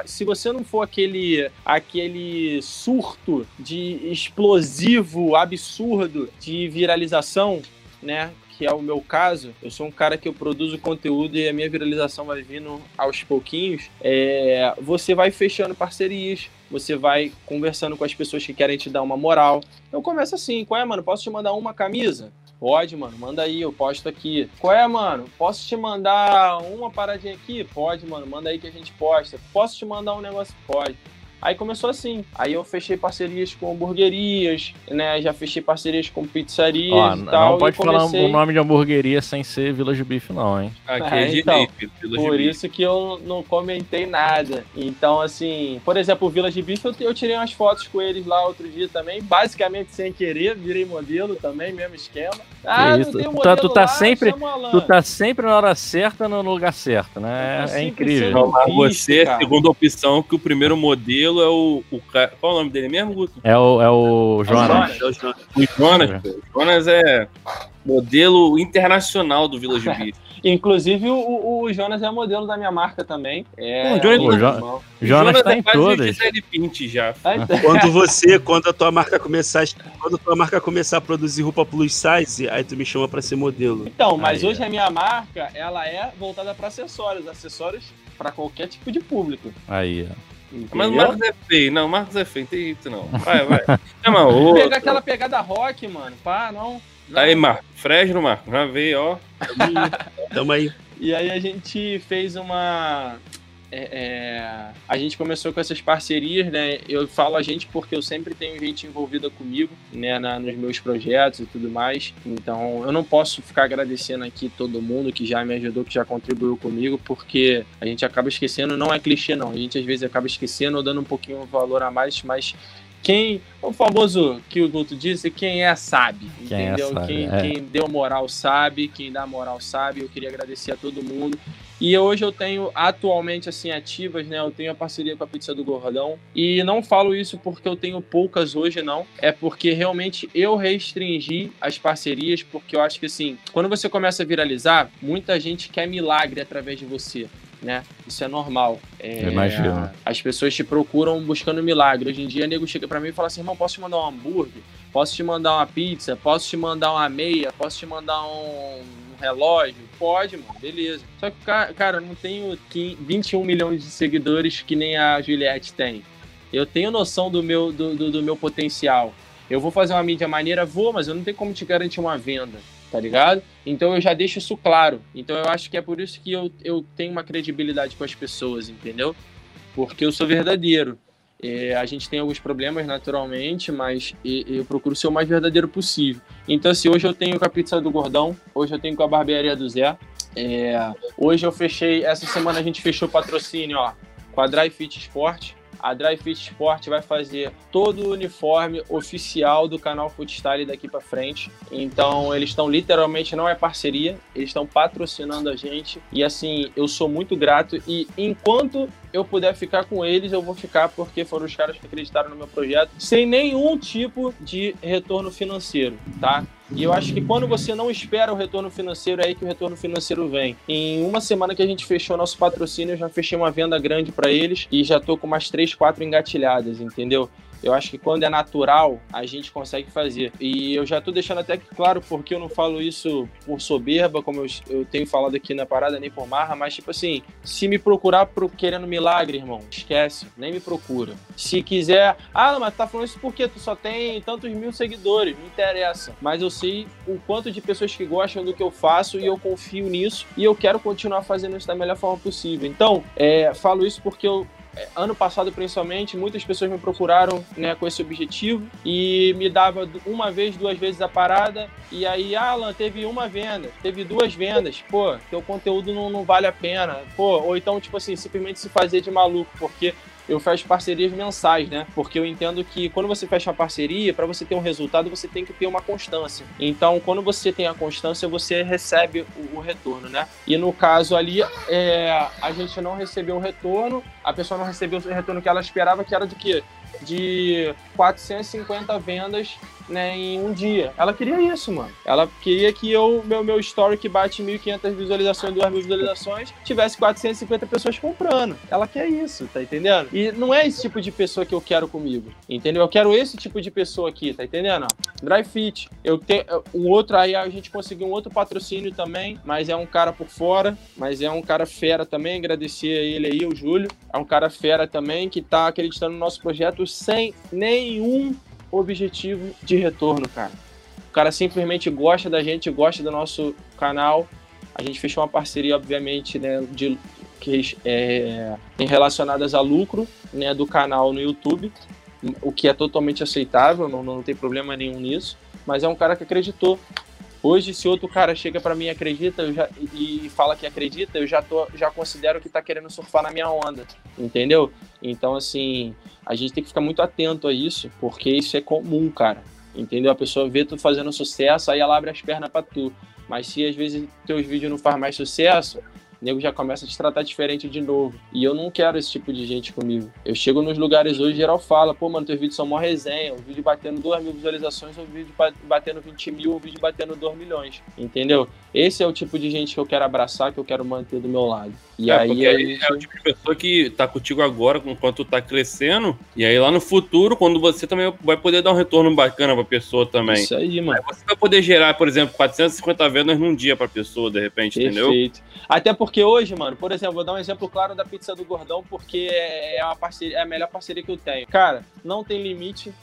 Se você não for aquele aquele surto de explosivo, absurdo de viralização, né? Que é o meu caso, eu sou um cara que eu produzo conteúdo e a minha viralização vai vindo aos pouquinhos. É, você vai fechando parcerias, você vai conversando com as pessoas que querem te dar uma moral. Eu começo assim, qual é, mano? Posso te mandar uma camisa? Pode, mano, manda aí, eu posto aqui. Qual é, mano? Posso te mandar uma paradinha aqui? Pode, mano, manda aí que a gente posta. Posso te mandar um negócio? Pode. Aí começou assim. Aí eu fechei parcerias com hamburguerias, né? Já fechei parcerias com pizzarias Ó, e tal. não pode e falar comecei... o nome de hamburgueria sem ser Village Beef, não, hein? Aqui É, é de então, Vila Por isso que eu não comentei nada. Então, assim, por exemplo, o Village Beef, eu, eu tirei umas fotos com eles lá outro dia também, basicamente sem querer, virei modelo também, mesmo esquema. Ah, isso. não tem um Tu tá- modelo tu tá lá, sempre-. Tu tá sempre na hora certa, no lugar certo, né? É, é incrível. você, cara. segunda opção, que o primeiro modelo é o, o Qual é o nome dele mesmo, Guto? É o, é o Jonas. Jonas. O Jonas. pô. O Jonas é modelo internacional do Village [laughs] Beef. Inclusive, o, o- Jonas é modelo da minha marca também. É, o Jonas- um O Jo- irmão. Jonas tá é em todas. Gisele Pint já. Tá. Quando você, quando a tua marca começar, quando a tua marca começar a produzir roupa plus size, aí tu me chama pra ser modelo. Então, mas Aí, hoje a minha marca, ela é voltada para acessórios. Acessórios para qualquer tipo de público. Aí, ó. Entendeu? Mas o Marcos é feio. Não, o Marcos é feio. Tem isso não. Vai, vai. [laughs] Chama outro. Pegar aquela pegada rock, mano. Pá, não. não. Aí, Marcos. Fresno, Marcos. Já veio, ó. [laughs] Tamo aí. E aí a gente fez uma. É, é, a gente começou com essas parcerias, né? Eu falo a gente porque eu sempre tenho gente envolvida comigo, né? na- nos meus projetos e tudo mais. Então eu não posso ficar agradecendo aqui todo mundo que já me ajudou, que já contribuiu comigo, porque a gente acaba esquecendo, não é clichê não. A gente às vezes acaba esquecendo ou dando um pouquinho de valor a mais, mas quem. O famoso que o Guto disse, quem é sabe. Quem é entendeu? sabe, quem, é. quem deu moral sabe, quem dá moral sabe. Eu queria agradecer a todo mundo. E hoje eu tenho atualmente assim ativas, né? Eu tenho a parceria com a Pizza do Gordão. E não falo isso porque eu tenho poucas hoje, não. É porque realmente eu restringi as parcerias, porque eu acho que assim, quando você começa a viralizar, muita gente quer milagre através de você. Né? Isso é normal. É, Eu imagino. As pessoas te procuram buscando milagre. Hoje em dia, nego chega pra mim e fala assim: irmão, posso te mandar um hambúrguer? Posso te mandar uma pizza? Posso te mandar uma meia? Posso te mandar um relógio? Pode, mano, beleza. Só que, ca- cara, eu não tenho 15 21 milhões de seguidores que nem a Juliette tem. Eu tenho noção do meu, do, do, do meu potencial. Eu vou fazer uma mídia maneira, vou, mas eu não tenho como te garantir uma venda, tá ligado? Então eu já deixo isso claro. Então eu acho que é por isso que eu, eu tenho uma credibilidade com as pessoas, entendeu? Porque eu sou verdadeiro. É, a gente tem alguns problemas naturalmente, mas eu procuro ser o mais verdadeiro possível. Então, assim, hoje eu tenho com a pizza do Gordão, hoje eu tenho com a barbearia do Zé. É, hoje eu fechei, essa semana a gente fechou o patrocínio ó, com a Dry Fit Sport. A Dry Fit Sport vai fazer todo o uniforme oficial do canal Footstyle daqui para frente. Então, eles estão literalmente, não é parceria, eles estão patrocinando a gente. E assim, eu sou muito grato. E enquanto eu puder ficar com eles, eu vou ficar porque foram os caras que acreditaram no meu projeto, sem nenhum tipo de retorno financeiro, tá? E eu acho que quando você não espera o retorno financeiro, é aí que o retorno financeiro vem. Em uma semana que a gente fechou nosso patrocínio, eu já fechei uma venda grande para eles e já tô com umas três, quatro engatilhadas, entendeu? Eu acho que quando é natural, a gente consegue fazer. E eu já tô deixando até claro porque eu não falo isso por soberba, como eu, eu tenho falado aqui na parada, nem por marra, mas tipo assim, se me procurar pro, querendo milagre, irmão, esquece, nem me procura. Se quiser, ah, mas tá falando isso porque tu só tem tantos mil seguidores, não interessa. Mas eu sei o quanto de pessoas que gostam do que eu faço e eu confio nisso e eu quero continuar fazendo isso da melhor forma possível. Então, é, falo isso porque eu ano passado principalmente, muitas pessoas me procuraram né, com esse objetivo e me dava uma vez, duas vezes a parada. E aí, Alan, teve uma venda, teve duas vendas, pô, teu conteúdo não, não vale a pena, pô, ou então, tipo assim, simplesmente se fazer de maluco, porque eu fecho parcerias mensais, né? Porque eu entendo que quando você fecha uma parceria, para você ter um resultado, você tem que ter uma constância. Então, quando você tem a constância, você recebe o, retorno, né? E no caso ali, é, a gente não recebeu o retorno, a pessoa não recebeu o retorno que ela esperava, que era de quê? De 450 vendas né, em um dia. Ela queria isso, mano. Ela queria que eu, meu, meu story que bate 1.500 visualizações, 2.000 visualizações, tivesse 450 pessoas comprando. Ela quer isso, tá entendendo? E não é esse tipo de pessoa que eu quero comigo, entendeu? Eu quero esse tipo de pessoa aqui, tá entendendo? Dry Fit. Eu tenho um outro aí, a gente conseguiu um outro patrocínio também, mas é um cara por fora, mas é um cara fera também. Agradecer a ele aí, o Júlio. É um cara fera também que tá acreditando no nosso projeto sem nenhum objetivo de retorno, cara. O cara simplesmente gosta da gente, gosta do nosso canal. A gente fechou uma parceria, obviamente, né, de, que, é, relacionadas a lucro né, do canal no YouTube, o que é totalmente aceitável, não, não tem problema nenhum nisso. Mas é um cara que acreditou. Hoje, se outro cara chega para mim e acredita já, e fala que acredita, eu já, tô, já considero que tá querendo surfar na minha onda, entendeu? Então, assim, a gente tem que ficar muito atento a isso, porque isso é comum, cara. Entendeu? A pessoa vê tu fazendo sucesso, aí ela abre as pernas para tu. Mas se às vezes teus vídeos não faz mais sucesso, o nego já começa a te tratar diferente de novo. E eu não quero esse tipo de gente comigo. Eu chego nos lugares hoje, geral fala, pô, mano, teus vídeos são mó resenha, o vídeo batendo 2 mil visualizações, o vídeo batendo 20 mil, o vídeo batendo 2 milhões. Entendeu? Esse é o tipo de gente que eu quero abraçar, que eu quero manter do meu lado. E é, aí gente... é o tipo de pessoa que tá contigo agora, enquanto tu tá crescendo, e aí lá no futuro, quando você também vai poder dar um retorno bacana pra pessoa também. Isso aí, mano. Aí você vai poder gerar, por exemplo, 450 vendas num dia pra pessoa, de repente, Perfeito. entendeu? Até porque hoje, mano, por exemplo, vou dar um exemplo claro da pizza do Gordão, porque é, uma parceria, é a melhor parceria que eu tenho. Cara, não tem limite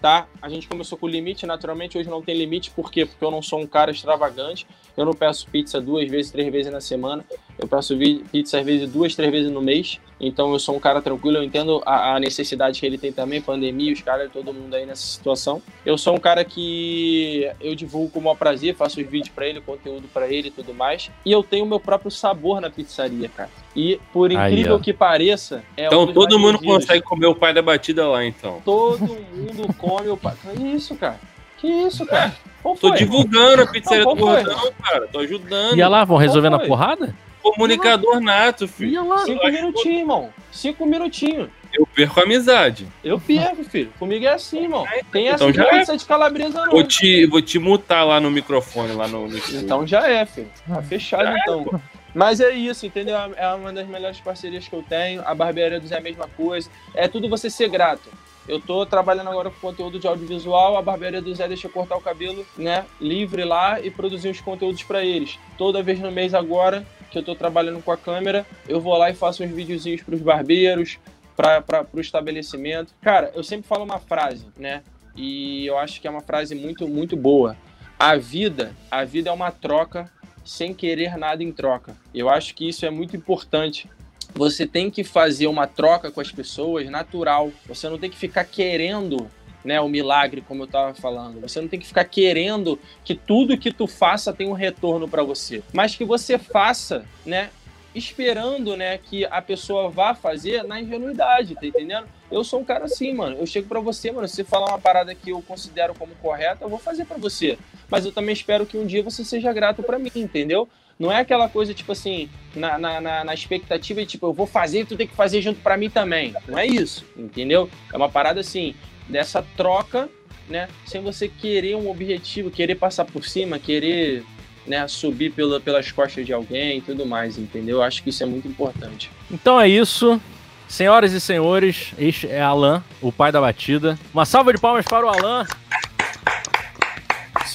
tá? A gente começou com limite, naturalmente hoje não tem limite, por quê? Porque eu não sou um cara extravagante, eu não peço pizza duas vezes, três vezes na semana, eu peço pizza às vezes duas, três vezes no mês, então eu sou um cara tranquilo, eu entendo a, a necessidade que ele tem também, pandemia, os caras, todo mundo aí nessa situação. Eu sou um cara que eu divulgo com o maior prazer, faço os vídeos para ele, conteúdo para ele e tudo mais, e eu tenho o meu próprio sabor na pizzaria, cara. E por incrível aí, que pareça, é Então um todo mundo consegue comer o pai da batida lá, então. Todo mundo come o pai. Que isso, cara? Que isso, cara? Tô divulgando a pizzaria do Gordão, cara. Tô ajudando. E lá, vão resolvendo a porrada? Comunicador nato, filho. Cinco minutinhos, irmão. Cinco minutinhos. Eu perco a amizade. Eu perco, filho. Comigo é assim, irmão. Tem então essa já é. de calabresa, não. Vou te, vou te mutar lá no microfone, lá no. no então já é, filho. Tá fechado, já então. É, mas é isso, entendeu? É uma das melhores parcerias que eu tenho. A Barbearia dos é a mesma coisa. É tudo você ser grato. Eu tô trabalhando agora com conteúdo de audiovisual, a barbearia do Zé deixa eu cortar o cabelo, né, livre lá e produzir os conteúdos para eles. Toda vez no mês agora que eu tô trabalhando com a câmera, eu vou lá e faço uns videozinhos pros barbeiros, para o estabelecimento. Cara, eu sempre falo uma frase, né? E eu acho que é uma frase muito, muito boa. A vida, a vida é uma troca sem querer nada em troca. Eu acho que isso é muito importante. Você tem que fazer uma troca com as pessoas natural. Você não tem que ficar querendo né, o milagre, como eu estava falando. Você não tem que ficar querendo que tudo que tu faça tenha um retorno para você, mas que você faça, né, esperando, né, que a pessoa vá fazer na ingenuidade, tá entendendo? Eu sou um cara assim, mano. Eu chego para você, mano, se você falar uma parada que eu considero como correta, eu vou fazer para você. Mas eu também espero que um dia você seja grato para mim, entendeu? Não é aquela coisa, tipo assim, na, na, na, na expectativa de, tipo, eu vou fazer e tu tem que fazer junto para mim também. Não é isso, entendeu? É uma parada assim, dessa troca, né? Sem você querer um objetivo, querer passar por cima, querer né, subir pela, pelas costas de alguém e tudo mais, entendeu? Eu acho que isso é muito importante. Então é isso. Senhoras e senhores, este é Alan, o pai da batida. Uma salva de palmas para o Alan.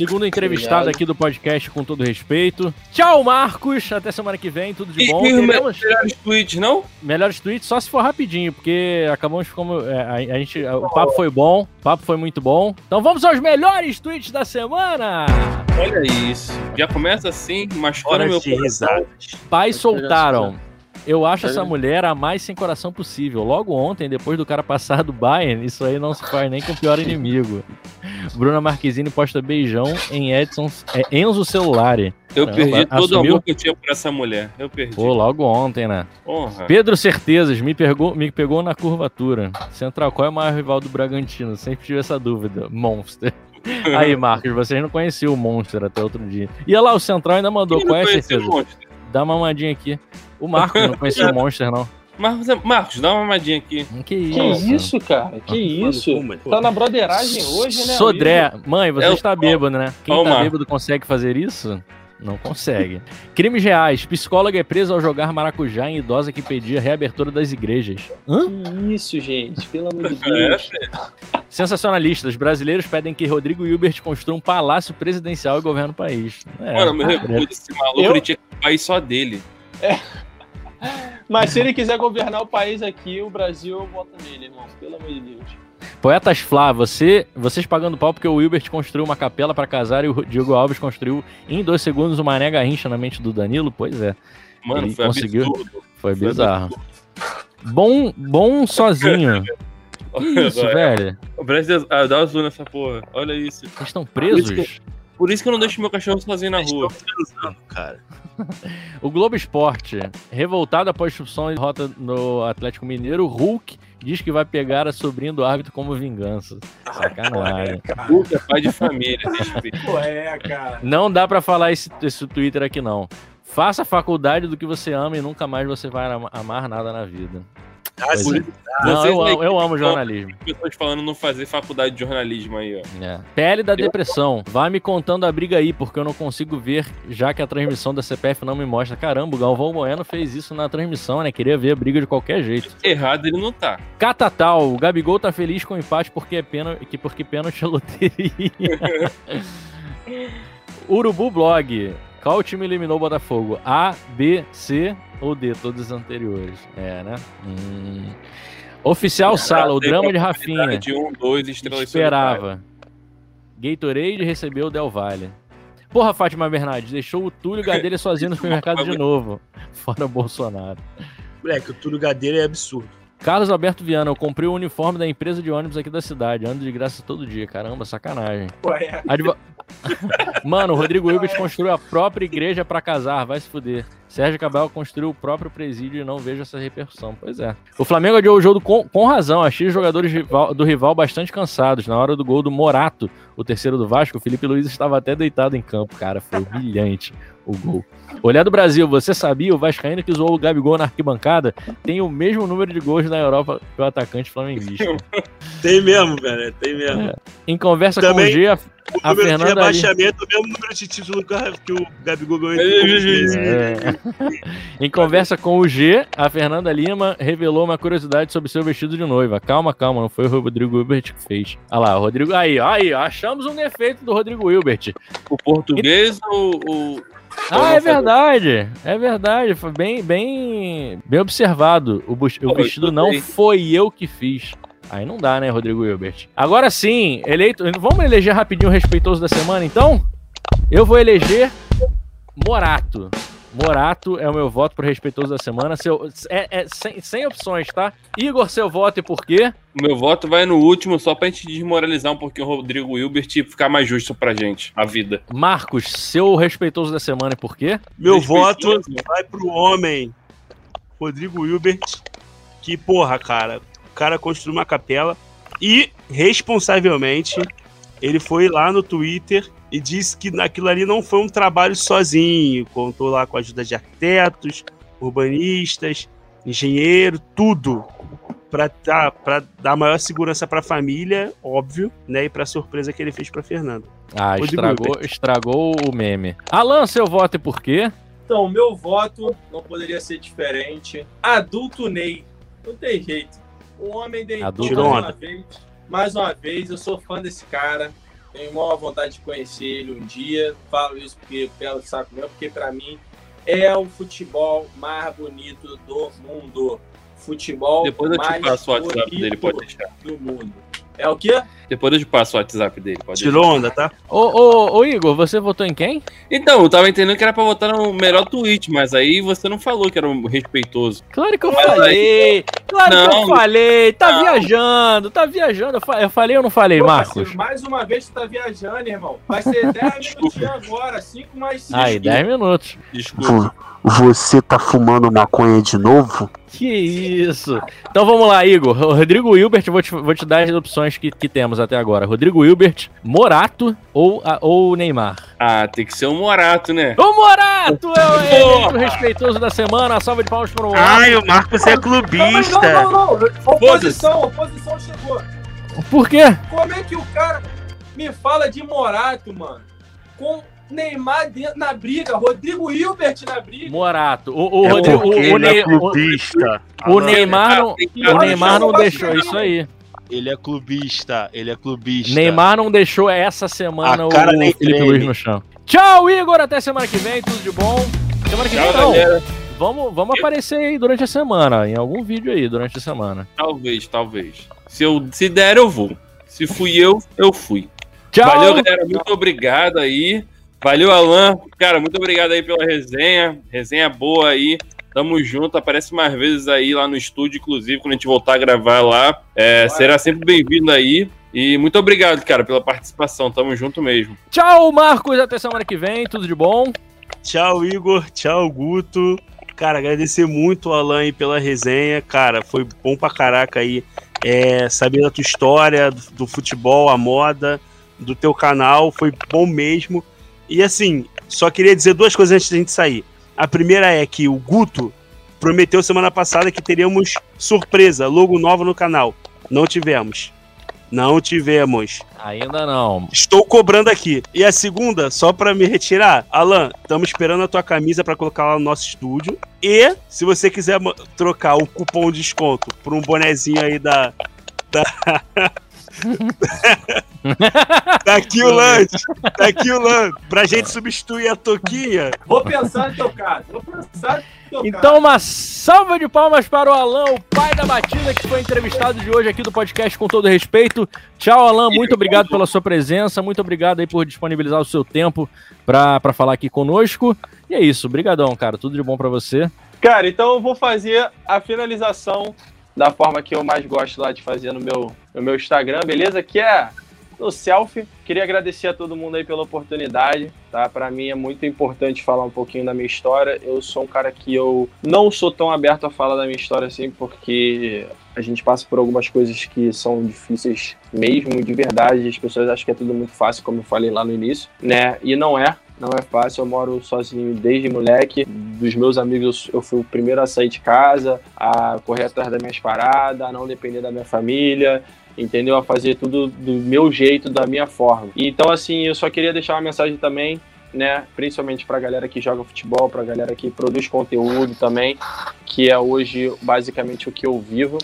Segundo entrevistado Obrigado. aqui do podcast, com todo respeito. Tchau, Marcos. Até semana que vem. Tudo de E, bom. e os Teremos melhores tweets, não? melhores tweets só se for rapidinho, porque acabamos como. é, a, a gente, o papo foi bom, o papo foi muito bom. Então vamos aos melhores tweets da semana. Olha isso. Já começa assim, machucando Hora meu risadas. Pais soltaram. Eu acho essa mulher a mais sem coração possível. Logo ontem, depois do cara passar do Bayern, isso aí não se faz nem com o pior inimigo. Bruna Marquezine posta beijão em Edson, é, Enzo Celulari. Eu Caramba, perdi todo o amor que eu tinha por essa mulher. Eu perdi. Pô, logo ontem, né? Porra. Pedro Certezas, me pegou, me pegou na curvatura. Central, qual é o maior rival do Bragantino? Sempre tive essa dúvida. Monster. [laughs] Aí, Marcos, vocês não conheciam o Monster até outro dia. E olha lá, o Central ainda mandou. Qual é a certeza? Dá uma mamadinha aqui. O Marcos não conhecia o [laughs] Monster, não. Marcos, Marcos, dá uma mamadinha aqui. Que isso? Que isso, cara? Que isso? Tá na broderagem hoje, né? Sodré. Mãe, você É o- está bêbado, né? Quem Ó, tá Marcos. bêbado consegue fazer isso? Não consegue. Crimes reais. Psicóloga é presa ao jogar maracujá em idosa que pedia reabertura das igrejas. Hã? Que isso, gente? Pelo amor de É, Deus. Sensacionalistas. Brasileiros pedem que Rodrigo Hilbert construa um palácio presidencial e governe o país. É, Mano, eu me credo. recuso. Esse maluco Eu- ele tinha que um país só dele. Mas se ele quiser governar o país aqui, o Brasil, eu voto nele, irmão. Pelo amor de Deus. Poetas Flá, você, vocês pagando pau porque o Hilbert construiu uma capela pra casar e o Diego Alves construiu em dois segundos uma Mané Garrincha na mente do Danilo? Pois é, Mano, Ele foi conseguiu. absurdo. foi Foi bizarro. absurdo. Bom, bom sozinho. [laughs] Que isso, Agora, velho? O Brasil ah, dá azul nessa porra. Olha isso. Eles estão presos? Por isso que eu não deixo meu cachorro sozinho na rua. transando, cara. O Globo Esporte, revoltado após expulsão e derrota no Atlético Mineiro, Hulk diz que vai pegar a sobrinha do árbitro como vingança. Sacanagem. Hulk é pai de família, é, cara. Não dá pra falar esse, esse Twitter aqui, não. Faça a faculdade do que você ama e nunca mais você vai ama- amar nada na vida. Ah, sim. é. Não, Vocês eu, amo- eu amo jornalismo. Pessoas falando não fazer faculdade de jornalismo aí, ó. É. PL da depressão. Vai me contando a briga aí, porque eu não consigo ver, já que a transmissão da CPF não me mostra. Caramba, o Galvão Bueno fez isso na transmissão, né? Queria ver a briga de qualquer jeito. Errado ele não tá. Catatal, o Gabigol tá feliz com o empate porque é pena, que porque pênalti é loteria. [laughs] Urubu Blog. Qual time eliminou o Botafogo? A, B, C ou D? Todos os anteriores. É, né? Hum. Oficial Sala, o drama de Rafinha. De um, dois estrelas Esperava. Gatorade recebeu o Del Valle. Porra, Fátima Bernardes, deixou o Túlio Gadelha [laughs] sozinho no supermercado de novo. Fora Bolsonaro. Moleque, o Túlio Gadeira é absurdo. Carlos Alberto Viana, eu comprei o uniforme da empresa de ônibus aqui da cidade. Ando de graça todo dia. Caramba, sacanagem. É. Advo- [laughs] Mano, o Rodrigo Hilbert construiu a própria igreja pra casar, vai se fuder. Sérgio Cabral construiu o próprio presídio e não vejo essa repercussão. Pois é. O Flamengo adiou o jogo com, com razão. Achei os jogadores do rival bastante cansados. Na hora do gol do Morato, o terceiro do Vasco, o Felipe Luiz estava até deitado em campo. Cara, foi humilhante o gol. Olhar do Brasil, você sabia? O Vascaíno que zoou o Gabigol na arquibancada tem o mesmo número de gols na Europa que o atacante flamenguista. [laughs] Tem mesmo, velho. Tem mesmo. Em conversa Também- com o G, O A número Fernanda de rebaixamento, o mesmo número de título que o- que o Gabigol ganhou em poucos meses. É. Em conversa com o G, a Fernanda Lima revelou uma curiosidade sobre seu vestido de noiva. Calma, calma, não foi o Rodrigo Hilbert que fez. Olha lá, o Rodrigo. Aí, aí, achamos um defeito do Rodrigo Hilbert. O português ou o. Ah, é verdade. É verdade. Foi bem, bem, bem observado. O, o vestido não foi eu que fiz. Aí não dá, né, Rodrigo Hilbert? Agora sim, eleito. Vamos eleger rapidinho o respeitoso da semana, então? Eu vou eleger Morato. Morato é o meu voto pro respeitoso da semana. Seu, é, é sem, sem opções, tá? Igor, seu voto e por quê? Meu voto vai no último, só pra gente desmoralizar um pouquinho o Rodrigo Hilbert e ficar mais justo pra gente, a vida. Marcos, seu respeitoso da semana e por quê? Meu voto vai pro homem, Rodrigo Hilbert, que, porra, cara, cara construiu uma capela e, responsavelmente, ele foi lá no Twitter e disse que naquilo ali não foi um trabalho sozinho. Contou lá com a ajuda de arquitetos, urbanistas, engenheiro, tudo para tá, dar maior segurança para a família, óbvio, né? E para a surpresa que ele fez para Fernando. Ah, estragou, estragou o meme. Alan, seu voto e por quê? Então, meu voto não poderia ser diferente. Adulto Ney. Não tem jeito. O homem deitou mais uma vez. Mais uma vez, eu sou fã desse cara. Tenho maior vontade de conhecer ele um dia. Falo isso porque pelo saco meu, porque para mim é o futebol mais bonito do mundo. Futebol Depois eu te passo o WhatsApp dele, pode deixar. Do mundo. É o quê? Depois eu te passo o WhatsApp dele. Pode Tirou onda, tá? Ô, ô, ô, Igor, você votou em quem? Então, eu tava entendendo que era pra votar no melhor tweet, mas aí você não falou que era um respeitoso. Claro que eu mas falei! Aí... Claro não, que eu falei! Tá não. viajando, tá viajando. Eu falei ou não falei, Pô, Marcos? mais uma vez tu tá viajando, irmão. Vai ser 10 [laughs] minutos agora, 5 mais 5. Aí, 10 minutos. Desculpa. Você tá fumando maconha de novo? Que isso! Então vamos lá, Igor. Rodrigo Hilbert, vou te, vou te dar as opções que, que temos até agora. Rodrigo Hilbert, Morato ou, a, ou Neymar? Ah, tem que ser o Morato, né? O Morato é o, o respeitoso da semana. Salva de palmas para o Morato. Ai, o Marcos é clubista. Não, não, não. não. Oposição, oposição chegou. Por quê? Como é que o cara me fala de Morato, mano? Com Neymar dentro, na briga, Rodrigo Hilbert na briga. Morato. O, o, é Rodrigo, o, o, é o, o Neymar não, o Neymar não deixou isso aí. Ele é clubista, ele é clubista. Neymar não deixou essa semana o Felipe Luiz no chão. Tchau, Igor. Até semana que vem. Tudo de bom. Semana que Tchau, vem não. Vamos, vamos aparecer aí durante a semana, em algum vídeo aí durante a semana. Talvez, talvez. Se, eu, se der, eu vou. Se fui eu, eu fui. Tchau. Valeu, galera. Muito obrigado aí. Valeu, Alan. Cara, muito obrigado aí pela resenha. Resenha boa aí. Tamo junto. Aparece mais vezes aí lá no estúdio, inclusive, quando a gente voltar a gravar lá. É, será sempre bem-vindo aí. E muito obrigado, cara, pela participação. Tamo junto mesmo. Tchau, Marcos. Até semana que vem. Tudo de bom. Tchau, Igor. Tchau, Guto. Cara, agradecer muito o Alan aí pela resenha. Cara, foi bom pra caraca aí é, saber da tua história, do, do futebol, a moda, do teu canal. Foi bom mesmo. E assim, só queria dizer duas coisas antes da gente sair. A primeira é que o Guto prometeu semana passada que teríamos surpresa, logo novo no canal. Não tivemos. Não tivemos. Ainda não. Estou cobrando aqui. E a segunda, só para me retirar, Alan, estamos esperando a tua camisa para colocar lá no nosso estúdio. E se você quiser trocar o cupom de desconto por um bonezinho aí da da [laughs] [laughs] tá aqui o lanche. Tá aqui o lanche. Pra gente substituir a toquinha. Vou pensar em tocar. Vou pensar em tocar. Então, uma salva de palmas para o Alan, o pai da batida, que foi entrevistado de hoje aqui do podcast com todo respeito. Tchau, Alan. Muito obrigado pela sua presença. Muito obrigado aí por disponibilizar o seu tempo para falar aqui conosco. E é isso. Obrigadão, cara. Tudo de bom para você. Cara, então eu vou fazer a finalização da forma que eu mais gosto lá de fazer no meu, no meu Instagram, beleza? Que é no selfie. Queria agradecer a todo mundo aí pela oportunidade, tá? Para mim é muito importante falar um pouquinho da minha história. Eu sou um cara que eu não sou tão aberto a falar da minha história assim, porque a gente passa por algumas coisas que são difíceis mesmo, de verdade. As pessoas acham que é tudo muito fácil, como eu falei lá no início, né? E não é não é fácil. Eu moro sozinho desde moleque. Dos meus amigos, eu fui o primeiro a sair de casa, a correr atrás das minhas paradas, a não depender da minha família, entendeu? A fazer tudo do meu jeito, da minha forma. Então, assim, eu só queria deixar uma mensagem também. Né, principalmente para a galera que joga futebol, para a galera que produz conteúdo também, que é hoje basicamente o que eu vivo.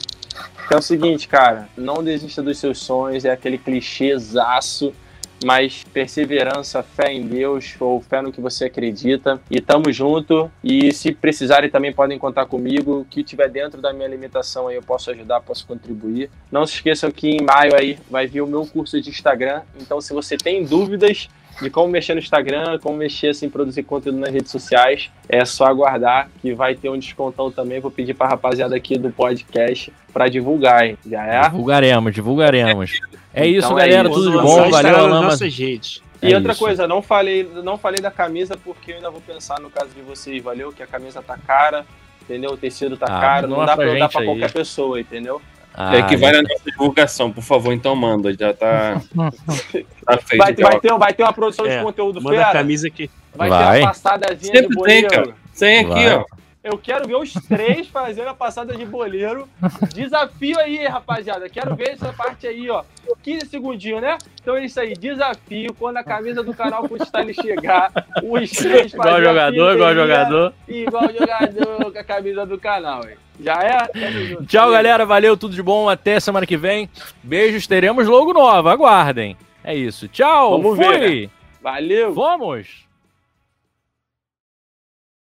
Que é o seguinte, cara, não desista dos seus sonhos, é aquele clichêzaço mas perseverança, fé em Deus ou fé no que você acredita. E tamo junto. E se precisarem também podem contar comigo. O que tiver dentro da minha limitação aí eu posso ajudar, posso contribuir. Não se esqueçam que em maio aí vai vir o meu curso de Instagram. Então se você tem dúvidas de como mexer no Instagram, como mexer assim, produzir conteúdo nas redes sociais, é só aguardar que vai ter um descontão também. Vou pedir para rapaziada aqui do podcast para divulgar, hein? Já é? Divulgaremos, divulgaremos. É isso, então, é galera. É isso. Tudo de bom. Valeu, Alama. Nossa gente. E é outra isso. coisa, não falei, não falei da camisa porque eu ainda vou pensar no caso de vocês, valeu? Que a camisa tá cara, entendeu? O tecido tá ah, caro, não, dá pra, pra dar pra qualquer pessoa, entendeu? É que vai na nossa divulgação, por favor, então manda. Já tá, [laughs] tá feito. Vai, vai, ter, vai ter uma produção é, de conteúdo manda fera. a camisa aqui. Vai, vai. ter uma passadazinha Sempre de. Tem, cara. Tem aqui, vai. ó. Eu quero ver os três [laughs] fazendo a passada de boleiro. Desafio aí, rapaziada. Quero ver essa parte aí, ó. 15 segundinhos, né? Então é isso aí. Desafio. Quando a camisa do canal Freestyle chegar, os três Igual jogador, igual jogador. Igual jogador com a camisa do canal, hein? Já é? Tchau, galera. Valeu, tudo de bom. Até semana que vem. Beijos, teremos logo nova. Aguardem. É isso. Tchau. Vamos Fui. ver. Né? Valeu. Vamos.